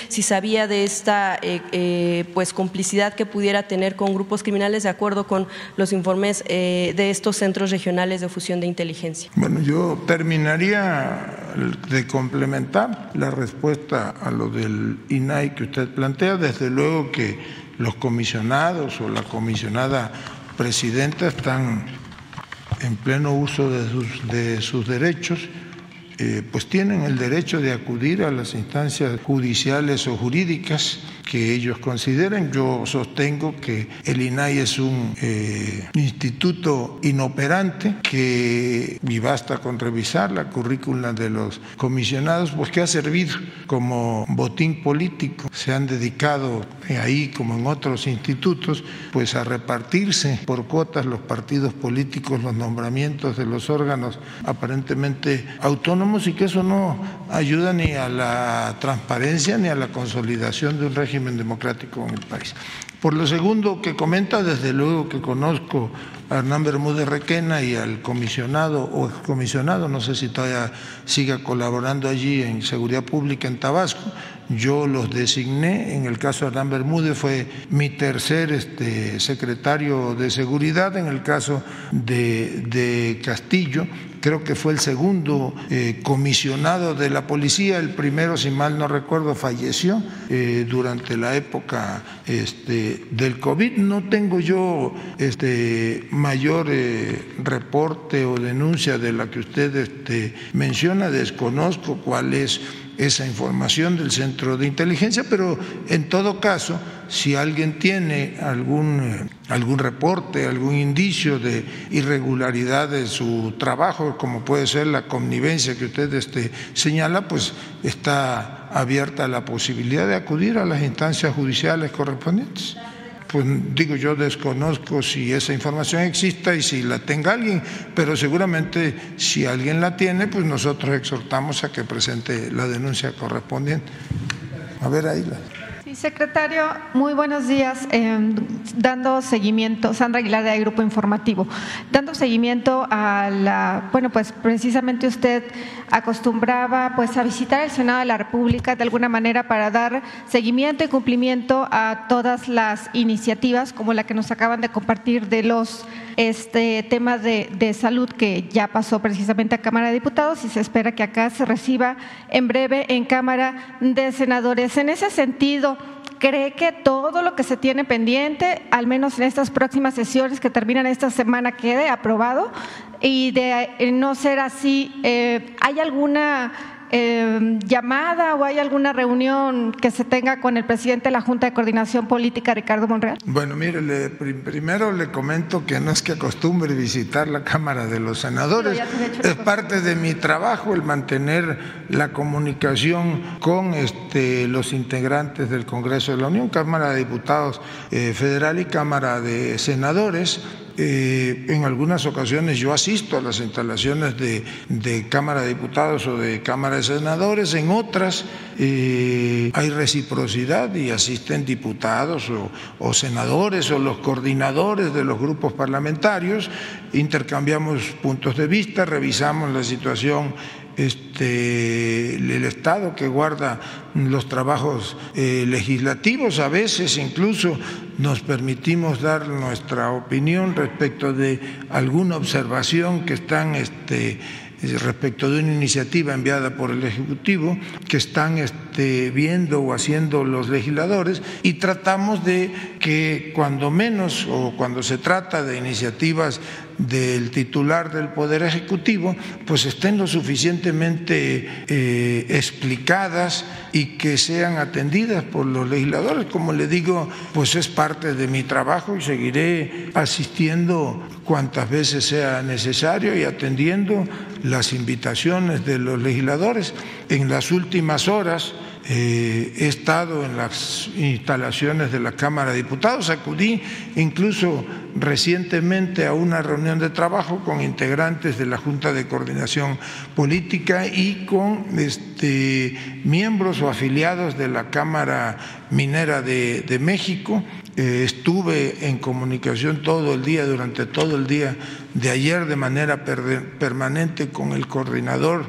Si sabía de esta eh, eh, pues complicidad que pudiera tener con grupos criminales de acuerdo con los informes eh, de estos centros regionales de fusión de inteligencia. Bueno, yo terminaría de complementar la respuesta a lo del INAI que usted plantea. Desde luego que los comisionados o la comisionada presidenta están en pleno uso de sus, de sus derechos eh, pues tienen el derecho de acudir a las instancias judiciales o jurídicas que ellos consideren. Yo sostengo que el INAI es un eh, instituto inoperante que, y basta con revisar la currícula de los comisionados, pues que ha servido como botín político. Se han dedicado ahí, como en otros institutos, pues a repartirse por cuotas los partidos políticos, los nombramientos de los órganos aparentemente autónomos y que eso no ayuda ni a la transparencia ni a la consolidación de un régimen democrático en el país. Por lo segundo que comenta, desde luego que conozco a Hernán Bermúdez Requena y al comisionado o excomisionado, no sé si todavía siga colaborando allí en Seguridad Pública en Tabasco, yo los designé, en el caso de Hernán Bermúdez fue mi tercer este, secretario de Seguridad, en el caso de, de Castillo creo que fue el segundo eh, comisionado de la policía, el primero, si mal no recuerdo, falleció eh, durante la época este, del COVID. No tengo yo este, mayor eh, reporte o denuncia de la que usted este, menciona, desconozco cuál es esa información del centro de inteligencia, pero en todo caso, si alguien tiene algún, eh, algún reporte, algún indicio de irregularidad de su trabajo, como puede ser la connivencia que usted este, señala, pues está abierta la posibilidad de acudir a las instancias judiciales correspondientes pues digo yo desconozco si esa información exista y si la tenga alguien, pero seguramente si alguien la tiene, pues nosotros exhortamos a que presente la denuncia correspondiente. A ver ahí la. Secretario, muy buenos días. Eh, dando seguimiento, Sandra Aguilar de Grupo Informativo, dando seguimiento a la, bueno, pues precisamente usted acostumbraba pues a visitar el Senado de la República de alguna manera para dar seguimiento y cumplimiento a todas las iniciativas como la que nos acaban de compartir de los este temas de, de salud que ya pasó precisamente a Cámara de Diputados y se espera que acá se reciba en breve en Cámara de Senadores. En ese sentido, ¿Cree que todo lo que se tiene pendiente, al menos en estas próximas sesiones que terminan esta semana, quede aprobado? Y de no ser así, eh, ¿hay alguna eh, llamada o hay alguna reunión que se tenga con el presidente de la Junta de Coordinación Política, Ricardo Monreal? Bueno, mire, le, primero le comento que no es que acostumbre visitar la Cámara de los Senadores, es parte de mi trabajo el mantener la comunicación con este, los integrantes del Congreso de la Unión, Cámara de Diputados eh, Federal y Cámara de Senadores eh, en algunas ocasiones yo asisto a las instalaciones de, Cámara de Diputados o de Cámara de Senadores, en otras eh, hay reciprocidad y asisten diputados o, senadores o los coordinadores de los grupos parlamentarios, intercambiamos puntos de vista, revisamos la situación este, el Estado que guarda los trabajos eh, legislativos, a veces incluso nos permitimos dar nuestra opinión respecto de alguna observación que están este, respecto de una iniciativa enviada por el Ejecutivo que están este, viendo o haciendo los legisladores y tratamos de que cuando menos o cuando se trata de iniciativas del titular del Poder Ejecutivo, pues estén lo suficientemente eh, explicadas y que sean atendidas por los legisladores. Como le digo, pues es parte de mi trabajo y seguiré asistiendo cuantas veces sea necesario y atendiendo las invitaciones de los legisladores. En las últimas horas, eh, he estado en las instalaciones de la Cámara de Diputados, acudí incluso recientemente a una reunión de trabajo con integrantes de la Junta de Coordinación Política y con este, miembros o afiliados de la Cámara Minera de, México. Eh, estuve en comunicación todo el día, durante todo el día de ayer, de manera permanente con el coordinador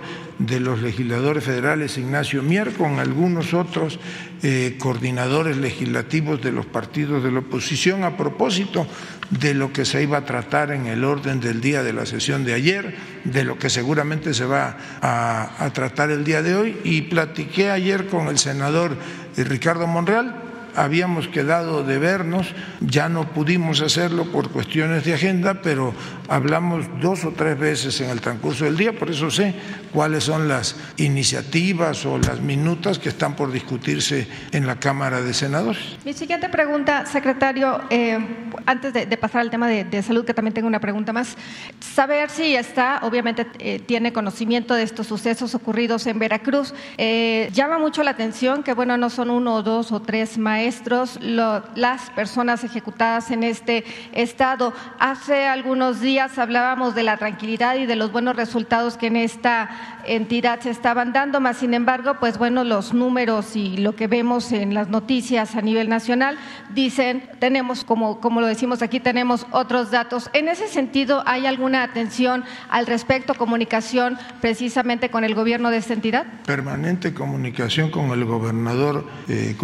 de los legisladores federales Ignacio Mier con algunos otros eh, coordinadores legislativos de los partidos de la oposición a propósito de lo que se iba a tratar en el orden del día de la sesión de ayer, de lo que seguramente se va a, tratar el día de hoy. Y platiqué ayer con el senador eh, Ricardo Monreal. Habíamos quedado de vernos, ya no pudimos hacerlo por cuestiones de agenda, pero hablamos dos o tres veces en el transcurso del día, por eso sé cuáles son las iniciativas o las minutas que están por discutirse en la Cámara de Senadores. Mi siguiente pregunta, secretario, eh, antes de, pasar al tema de, salud, que también tengo una pregunta más, saber si está, obviamente eh, tiene conocimiento de estos sucesos ocurridos en Veracruz. Eh, llama mucho la atención que, bueno, no son uno dos o tres maestros las personas ejecutadas en este estado. Hace algunos días hablábamos de la tranquilidad y de los buenos resultados que en esta entidad se estaban dando, más sin embargo, pues bueno, los números y lo que vemos en las noticias a nivel nacional dicen, tenemos, como, como lo decimos aquí, tenemos otros datos. En ese sentido, ¿hay alguna atención al respecto, comunicación precisamente con el gobierno de esta entidad? Permanente comunicación con el gobernador eh,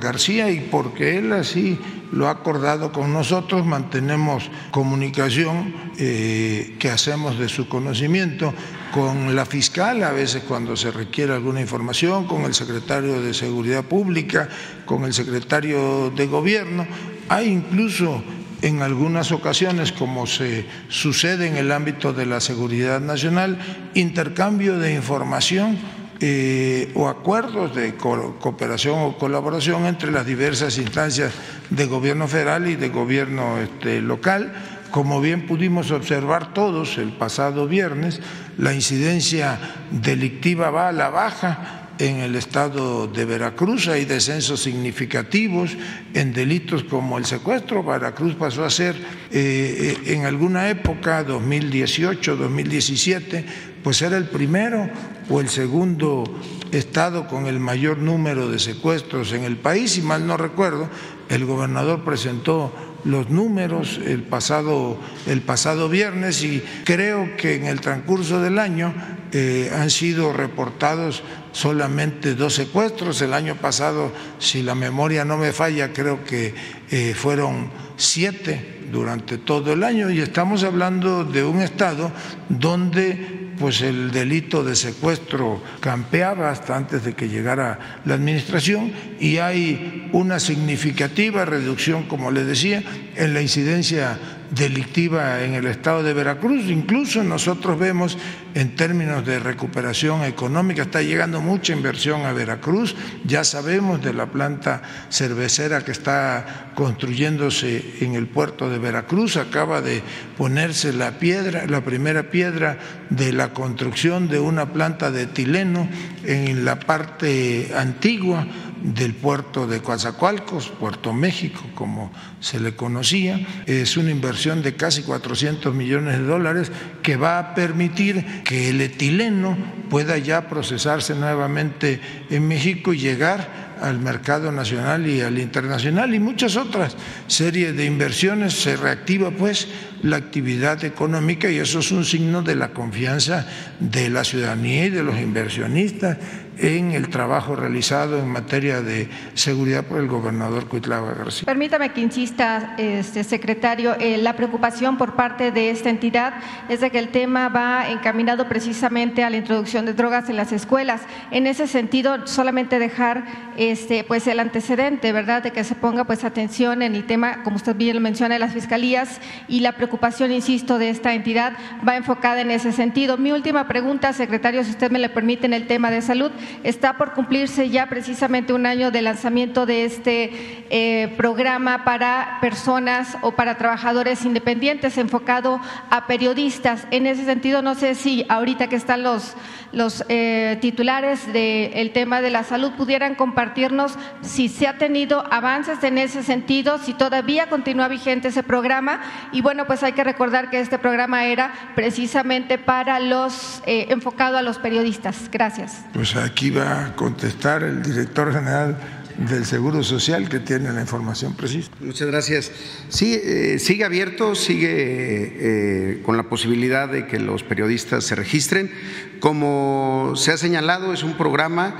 García y porque él así lo ha acordado con nosotros, mantenemos comunicación eh, que hacemos de su conocimiento con la fiscal, a veces cuando se requiere alguna información, con el secretario de Seguridad Pública, con el secretario de Gobierno. Hay incluso en algunas ocasiones, como se sucede en el ámbito de la seguridad nacional, intercambio de información eh, o acuerdos de cooperación o colaboración entre las diversas instancias de gobierno federal y de gobierno este, local. Como bien pudimos observar todos el pasado viernes, la incidencia delictiva va a la baja en el estado de Veracruz hay descensos significativos en delitos como el secuestro. Veracruz pasó a ser eh, eh, en alguna época, 2018, 2017, pues era el primero o el segundo estado con el mayor número de secuestros en el país, si mal no recuerdo, el gobernador presentó los números el pasado, el pasado viernes y creo que en el transcurso del año eh, han sido reportados solamente dos secuestros. El año pasado, si la memoria no me falla, creo que eh, fueron siete durante todo el año y estamos hablando de un estado donde pues el delito de secuestro campeaba hasta antes de que llegara la administración y hay una significativa reducción, como le decía, en la incidencia delictiva en el estado de Veracruz. Incluso nosotros vemos en términos de recuperación económica, está llegando mucha inversión a Veracruz, ya sabemos de la planta cervecera que está construyéndose en el puerto de Veracruz, acaba de ponerse la piedra, la primera piedra de la construcción de una planta de etileno en la parte antigua del puerto de Coatzacoalcos, Puerto México, como se le conocía. Es una inversión de casi 400 millones de dólares que va a permitir que el etileno pueda ya procesarse nuevamente en México y llegar al mercado nacional y al internacional y muchas otras series de inversiones. Se reactiva pues la actividad económica y eso es un signo de la confianza de la ciudadanía y de los inversionistas en el trabajo realizado en materia de seguridad por el gobernador Cuitlava García. Permítame que insista, este, secretario, eh, la preocupación por parte de esta entidad es de que el tema va encaminado precisamente a la introducción de drogas en las escuelas. En ese sentido, solamente dejar este, pues el antecedente, ¿verdad?, de que se ponga pues atención en el tema, como usted bien lo menciona, de las fiscalías y la preocupación, insisto, de esta entidad va enfocada en ese sentido. Mi última pregunta, secretario, si usted me le permite, en el tema de salud. Está por cumplirse ya precisamente un año de lanzamiento de este eh, programa para personas o para trabajadores independientes enfocado a periodistas. En ese sentido, no sé si ahorita que están los, los eh, titulares del tema de la salud pudieran compartirnos si se ha tenido avances en ese sentido, si todavía continúa vigente ese programa. Y bueno, pues hay que recordar que este programa era precisamente para los, eh, enfocado a los periodistas. Gracias. Pues aquí va a contestar el director general del Seguro Social que tiene la información precisa. Muchas gracias. Sí, eh, sigue abierto, sigue eh, con la posibilidad de que los periodistas se registren. Como se ha señalado, es un programa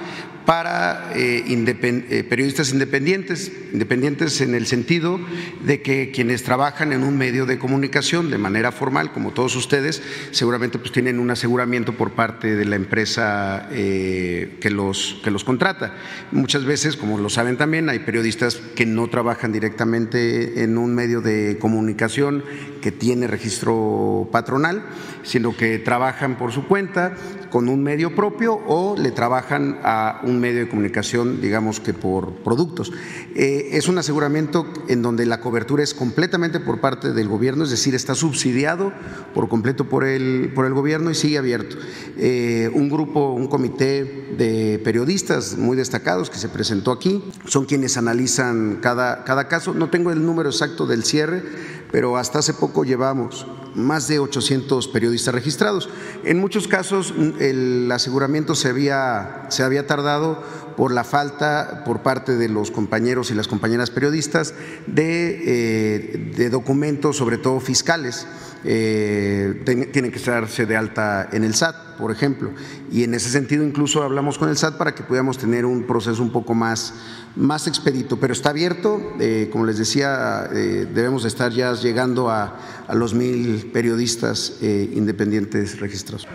para eh, eh, periodistas independientes, independientes en el sentido de que quienes trabajan en un medio de comunicación de manera formal, como todos ustedes, seguramente pues tienen un aseguramiento por parte de la empresa eh, que, los, que los contrata. Muchas veces, como lo saben también, hay periodistas que no trabajan directamente en un medio de comunicación que tiene registro patronal, sino que trabajan por su cuenta con un medio propio o le trabajan a un medio de comunicación, digamos que por productos. Eh, es un aseguramiento en donde la cobertura es completamente por parte del gobierno, es decir, está subsidiado por completo por el, por el gobierno y sigue abierto. Eh, un grupo, un comité de periodistas muy destacados que se presentó aquí, son quienes analizan cada, cada caso. No tengo el número exacto del cierre, pero hasta hace poco llevamos más de 800 periodistas registrados. En muchos casos el aseguramiento se había, se había tardado por la falta por parte de los compañeros y las compañeras periodistas de, eh, de documentos, sobre todo fiscales. Eh, tienen que estarse de alta en el SAT, por ejemplo. Y en ese sentido incluso hablamos con el SAT para que pudiéramos tener un proceso un poco más, más expedito. Pero está abierto, eh, como les decía, eh, debemos estar ya llegando a, los mil periodistas independientes registrados.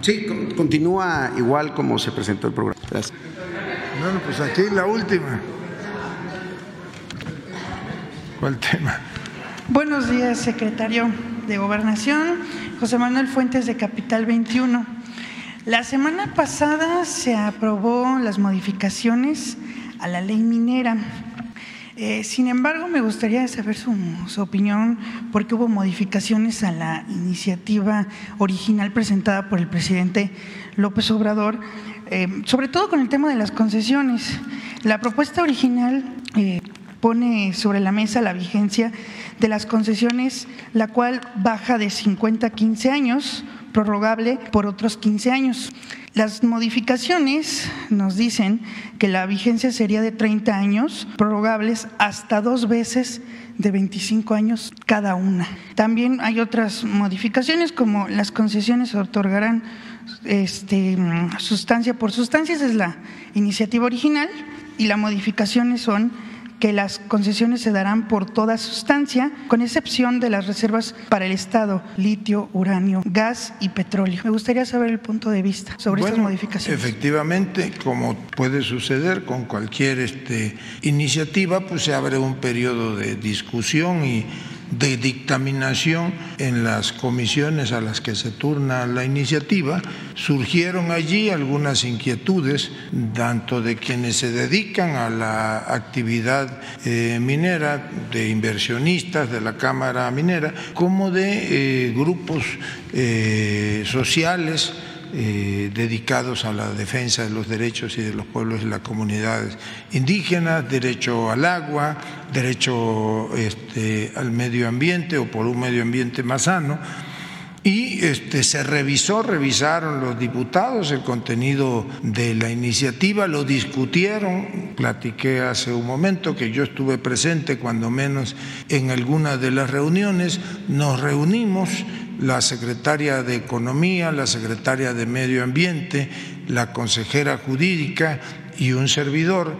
Sí, continúa igual como se presentó el programa. Gracias. Bueno, pues aquí la última. ¿Cuál tema? Buenos días, secretario de Gobernación, José Manuel Fuentes de Capital 21. La semana pasada se aprobó las modificaciones a la ley minera. Eh, sin embargo, me gustaría saber su, opinión porque hubo modificaciones a la iniciativa original presentada por el presidente López Obrador, eh, sobre todo con el tema de las concesiones. La propuesta original eh, pone sobre la mesa la vigencia de las concesiones, la cual baja de 50 a 15 años, prorrogable por otros 15 años. Las modificaciones nos dicen que la vigencia sería de 30 años, prorrogables hasta dos veces de 25 años cada una. También hay otras modificaciones como las concesiones se otorgarán este, sustancia por sustancia, esa es la iniciativa original, y las modificaciones son que las concesiones se darán por toda sustancia, con excepción de las reservas para el Estado, litio, uranio, gas y petróleo. Me gustaría saber el punto de vista sobre estas modificaciones. Efectivamente, como puede suceder con cualquier este, iniciativa, pues se abre un periodo de discusión y de dictaminación en las comisiones a las que se turna la iniciativa, surgieron allí algunas inquietudes, tanto de quienes se dedican a la actividad eh, minera, de inversionistas de la Cámara Minera, como de eh, grupos eh, sociales eh, dedicados a la defensa de los derechos y de los pueblos y las comunidades indígenas, derecho al agua, derecho este, al medio ambiente o por un medio ambiente más sano y este, se revisó, revisaron los diputados el contenido de la iniciativa, lo discutieron, platiqué hace un momento que yo estuve presente cuando menos en alguna de las reuniones, nos reunimos la secretaria de Economía, la secretaria de Medio Ambiente, la consejera jurídica y un servidor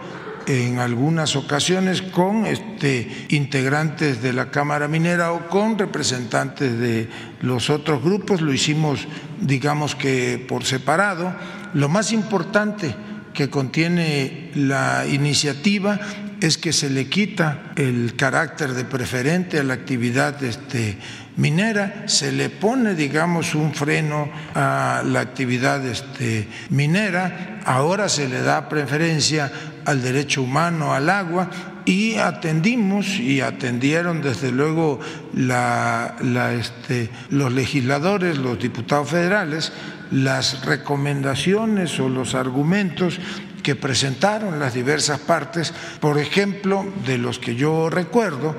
en algunas ocasiones con este, integrantes de la Cámara Minera o con representantes de los otros grupos, lo hicimos digamos que por separado. Lo más importante que contiene la iniciativa es que se le quita el carácter de preferente a la actividad este, minera, se le pone, digamos, un freno a la actividad este, minera, ahora se le da preferencia al derecho humano al agua y atendimos y atendieron desde luego este, los legisladores, los diputados federales, las recomendaciones o los argumentos que presentaron las diversas partes, por ejemplo, de los que yo recuerdo,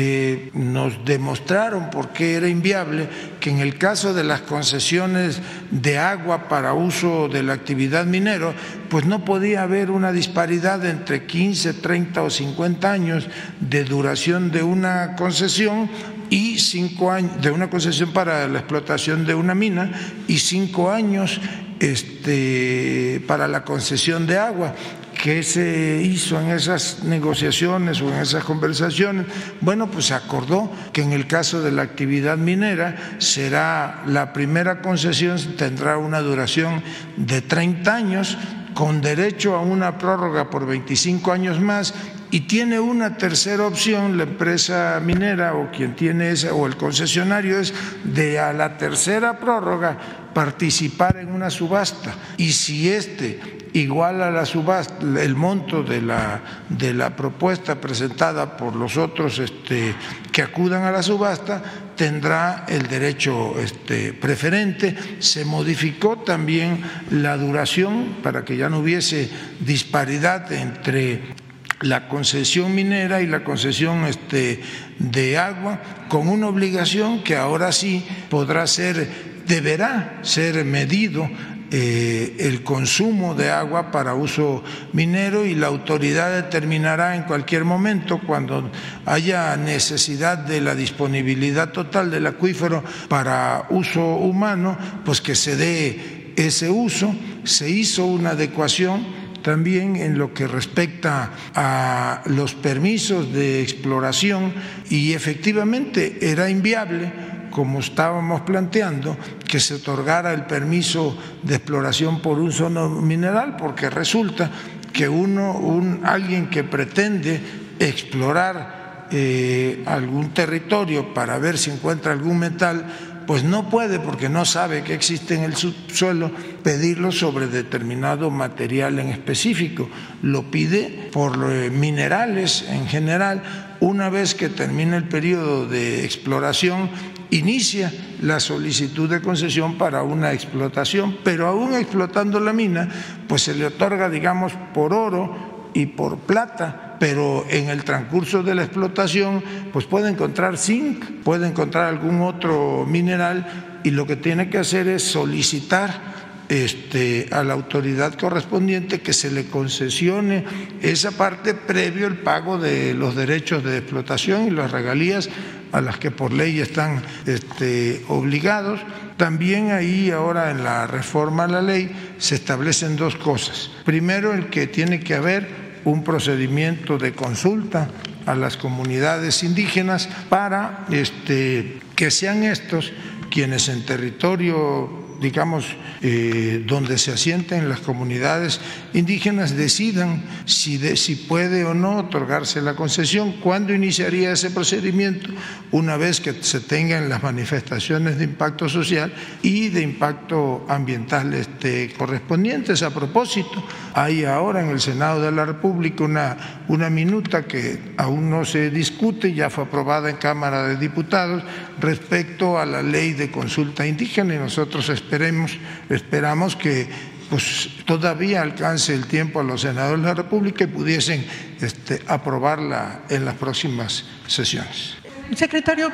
eh, nos demostraron por qué era inviable que en el caso de las concesiones de agua para uso de la actividad minero, pues no podía haber una disparidad entre 15, 30 o 50 años de duración de una concesión y cinco años de una concesión para la explotación de una mina y cinco años este, para la concesión de agua. ¿Qué se hizo en esas negociaciones o en esas conversaciones? Bueno, pues se acordó que en el caso de la actividad minera será la primera concesión, tendrá una duración de 30 años con derecho a una prórroga por 25 años más y tiene una tercera opción la empresa minera o quien tiene esa o el concesionario es de a la tercera prórroga participar en una subasta y si este igual a la subasta, el monto de la, de la propuesta presentada por los otros este, que acudan a la subasta, tendrá el derecho este, preferente. Se modificó también la duración para que ya no hubiese disparidad entre la concesión minera y la concesión este, de agua, con una obligación que ahora sí podrá ser, deberá ser medido eh, el consumo de agua para uso minero y la autoridad determinará en cualquier momento cuando haya necesidad de la disponibilidad total del acuífero para uso humano, pues que se dé ese uso. Se hizo una adecuación también en lo que respecta a los permisos de exploración y efectivamente era inviable como estábamos planteando, que se otorgara el permiso de exploración por uso no mineral, porque resulta que uno, un, alguien que pretende explorar eh, algún territorio para ver si encuentra algún metal, pues no puede, porque no sabe que existe en el subsuelo, pedirlo sobre determinado material en específico. Lo pide por eh, minerales en general. Una vez que termina el periodo de exploración, inicia la solicitud de concesión para una explotación, pero aún explotando la mina, pues se le otorga, digamos, por oro y por plata, pero en el transcurso de la explotación, pues puede encontrar zinc, puede encontrar algún otro mineral y lo que tiene que hacer es solicitar este, a la autoridad correspondiente que se le concesione esa parte previo al pago de los derechos de explotación y las regalías a las que por ley están este, obligados. También ahí ahora en la reforma a la ley se establecen dos cosas. Primero, el que tiene que haber un procedimiento de consulta a las comunidades indígenas para este, que sean estos quienes en territorio digamos, eh, donde se asienten las comunidades indígenas, decidan si, si puede o no otorgarse la concesión, cuándo iniciaría ese procedimiento, una vez que se tengan las manifestaciones de impacto social y de impacto ambiental este, correspondientes. A propósito, hay ahora en el Senado de la República una, una minuta que aún no se discute, ya fue aprobada en Cámara de Diputados, respecto a la ley de consulta indígena y nosotros esperamos esperemos, esperamos que pues todavía alcance el tiempo a los senadores de la República y pudiesen este, aprobarla en las próximas sesiones. Secretario,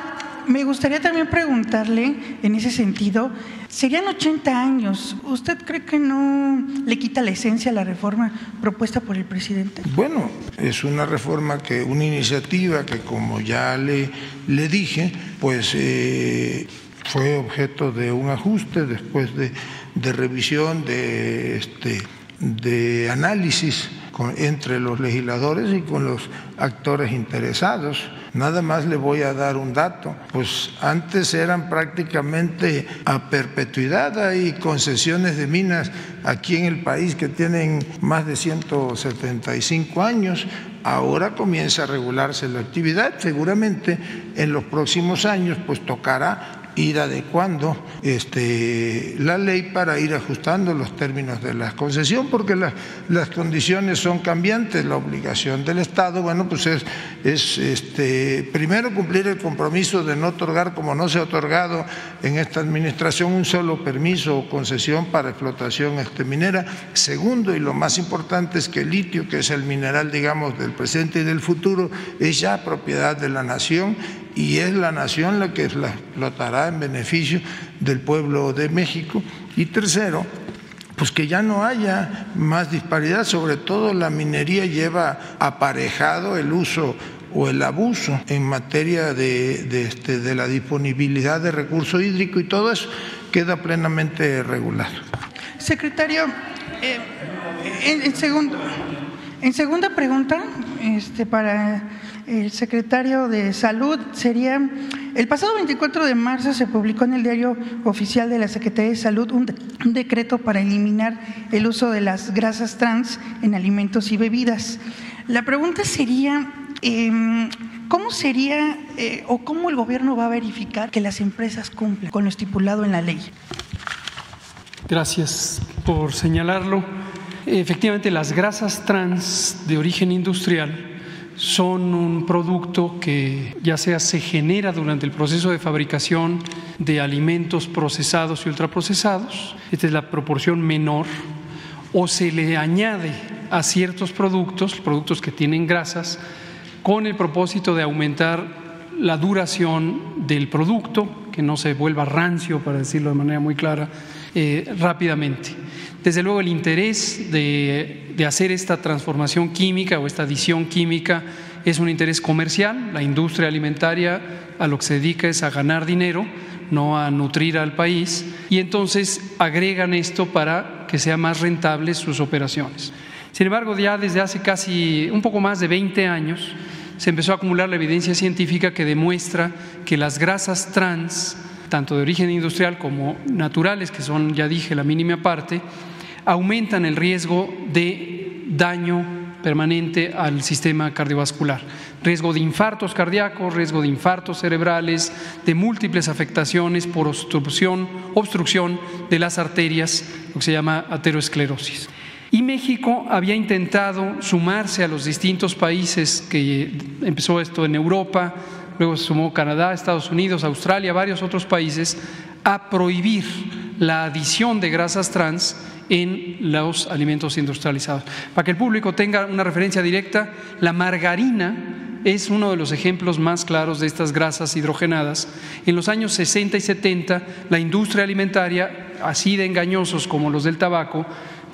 me gustaría también preguntarle en ese sentido, serían 80 años, ¿usted cree que no le quita la esencia a la reforma propuesta por el presidente? Bueno, es una reforma que, una iniciativa que como ya le, le dije, pues eh, fue objeto de un ajuste después de, de revisión, de, este, de análisis entre los legisladores y con los actores interesados. Nada más le voy a dar un dato, pues antes eran prácticamente a perpetuidad, hay concesiones de minas aquí en el país que tienen más de 175 años, ahora comienza a regularse la actividad, seguramente en los próximos años pues tocará ir adecuando este, la ley para ir ajustando los términos de la concesión, porque la, las condiciones son cambiantes. La obligación del Estado, bueno, pues es, es este, primero cumplir el compromiso de no otorgar, como no se ha otorgado en esta administración, un solo permiso o concesión para explotación este, minera. Segundo, y lo más importante, es que el litio, que es el mineral, digamos, del presente y del futuro, es ya propiedad de la nación y es la nación la que la explotará en beneficio del pueblo de México. Y tercero, pues que ya no haya más disparidad, sobre todo la minería lleva aparejado el uso o el abuso en materia de, de, este, de la disponibilidad de recurso hídrico y todo eso queda plenamente regulado. Secretario, eh, en, en, segundo, en segunda pregunta, este, para el secretario de Salud sería, el pasado 24 de marzo se publicó en el diario oficial de la Secretaría de Salud un, decreto para eliminar el uso de las grasas trans en alimentos y bebidas. La pregunta sería, eh, ¿cómo sería eh, o cómo el gobierno va a verificar que las empresas cumplan con lo estipulado en la ley? Gracias por señalarlo. Efectivamente, las grasas trans de origen industrial son un producto que ya sea se genera durante el proceso de fabricación de alimentos procesados y ultraprocesados, esta es la proporción menor, o se le añade a ciertos productos, productos que tienen grasas, con el propósito de aumentar la duración del producto, que no se vuelva rancio, para decirlo de manera muy clara, eh, rápidamente. Desde luego el interés de, de, hacer esta transformación química o esta adición química es un interés comercial. La industria alimentaria a lo que se dedica es a ganar dinero, no a nutrir al país, y entonces agregan esto para que sean más rentables sus operaciones. Sin embargo, ya desde hace casi un poco más de 20 años se empezó a acumular la evidencia científica que demuestra que las grasas trans, tanto de origen industrial como naturales, que son, ya dije, la mínima parte, aumentan el riesgo de daño permanente al sistema cardiovascular, riesgo de infartos cardíacos, riesgo de infartos cerebrales, de múltiples afectaciones por obstrucción, obstrucción de las arterias, lo que se llama aterosclerosis. Y México había intentado sumarse a los distintos países que empezó esto en Europa, luego se sumó Canadá, Estados Unidos, Australia, varios otros países, a prohibir la adición de grasas trans en los alimentos industrializados. Para que el público tenga una referencia directa, la margarina es uno de los ejemplos más claros de estas grasas hidrogenadas. En los años 60 y 70, la industria alimentaria, así de engañosos como los del tabaco,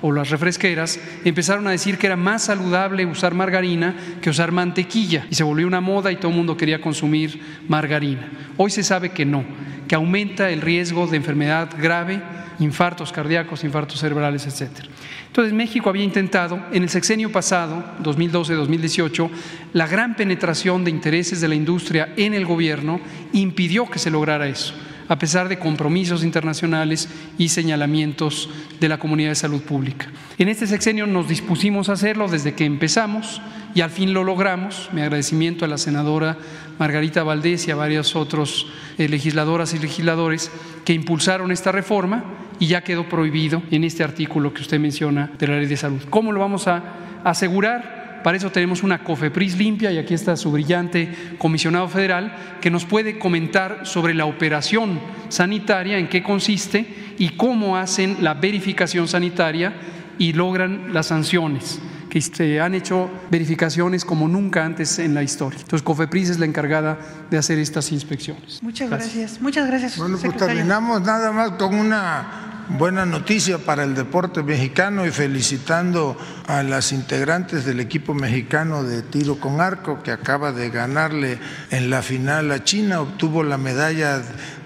o las refresqueras empezaron a decir que era más saludable usar margarina que usar mantequilla y se volvió una moda y todo el mundo quería consumir margarina. Hoy se sabe que no, que aumenta el riesgo de enfermedad grave, infartos cardíacos, infartos cerebrales, etc. Entonces México había intentado en el sexenio pasado, 2012-2018, la gran penetración de intereses de la industria en el gobierno impidió que se lograra eso a pesar de compromisos internacionales y señalamientos de la comunidad de salud pública. En este sexenio nos dispusimos a hacerlo desde que empezamos y al fin lo logramos. Mi agradecimiento a la senadora Margarita Valdés y a varias otras eh, legisladoras y legisladores que impulsaron esta reforma y ya quedó prohibido en este artículo que usted menciona de la ley de salud. ¿Cómo lo vamos a asegurar? Para eso tenemos una COFEPRIS limpia y aquí está su brillante comisionado federal que nos puede comentar sobre la operación sanitaria, en qué consiste y cómo hacen la verificación sanitaria y logran las sanciones que se han hecho verificaciones como nunca antes en la historia. Entonces, COFEPRIS es la encargada de hacer estas inspecciones. Muchas gracias. Muchas gracias. Bueno, pues terminamos nada más con una buena noticia para el deporte mexicano y felicitando a las integrantes del equipo mexicano de tiro con arco que acaba de ganarle en la final a China, obtuvo la medalla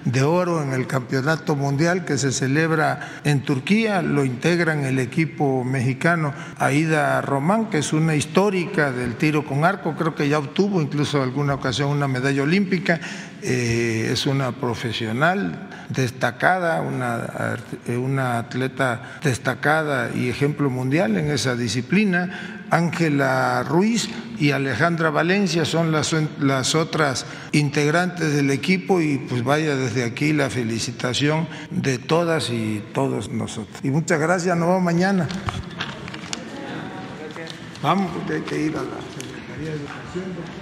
de oro en el Campeonato Mundial que se celebra en Turquía. Lo integran el equipo mexicano Aida Román, que es una histórica del tiro con arco, creo que ya obtuvo incluso alguna ocasión una medalla olímpica. Eh, es una profesional destacada, una, una atleta destacada y ejemplo mundial en esa disciplina. Ángela Ruiz y Alejandra Valencia son las, las otras integrantes del equipo y pues vaya desde aquí la felicitación de todas y todos nosotros. Y muchas gracias, nos vemos mañana. Vamos, porque hay que ir a la Secretaría de Educación.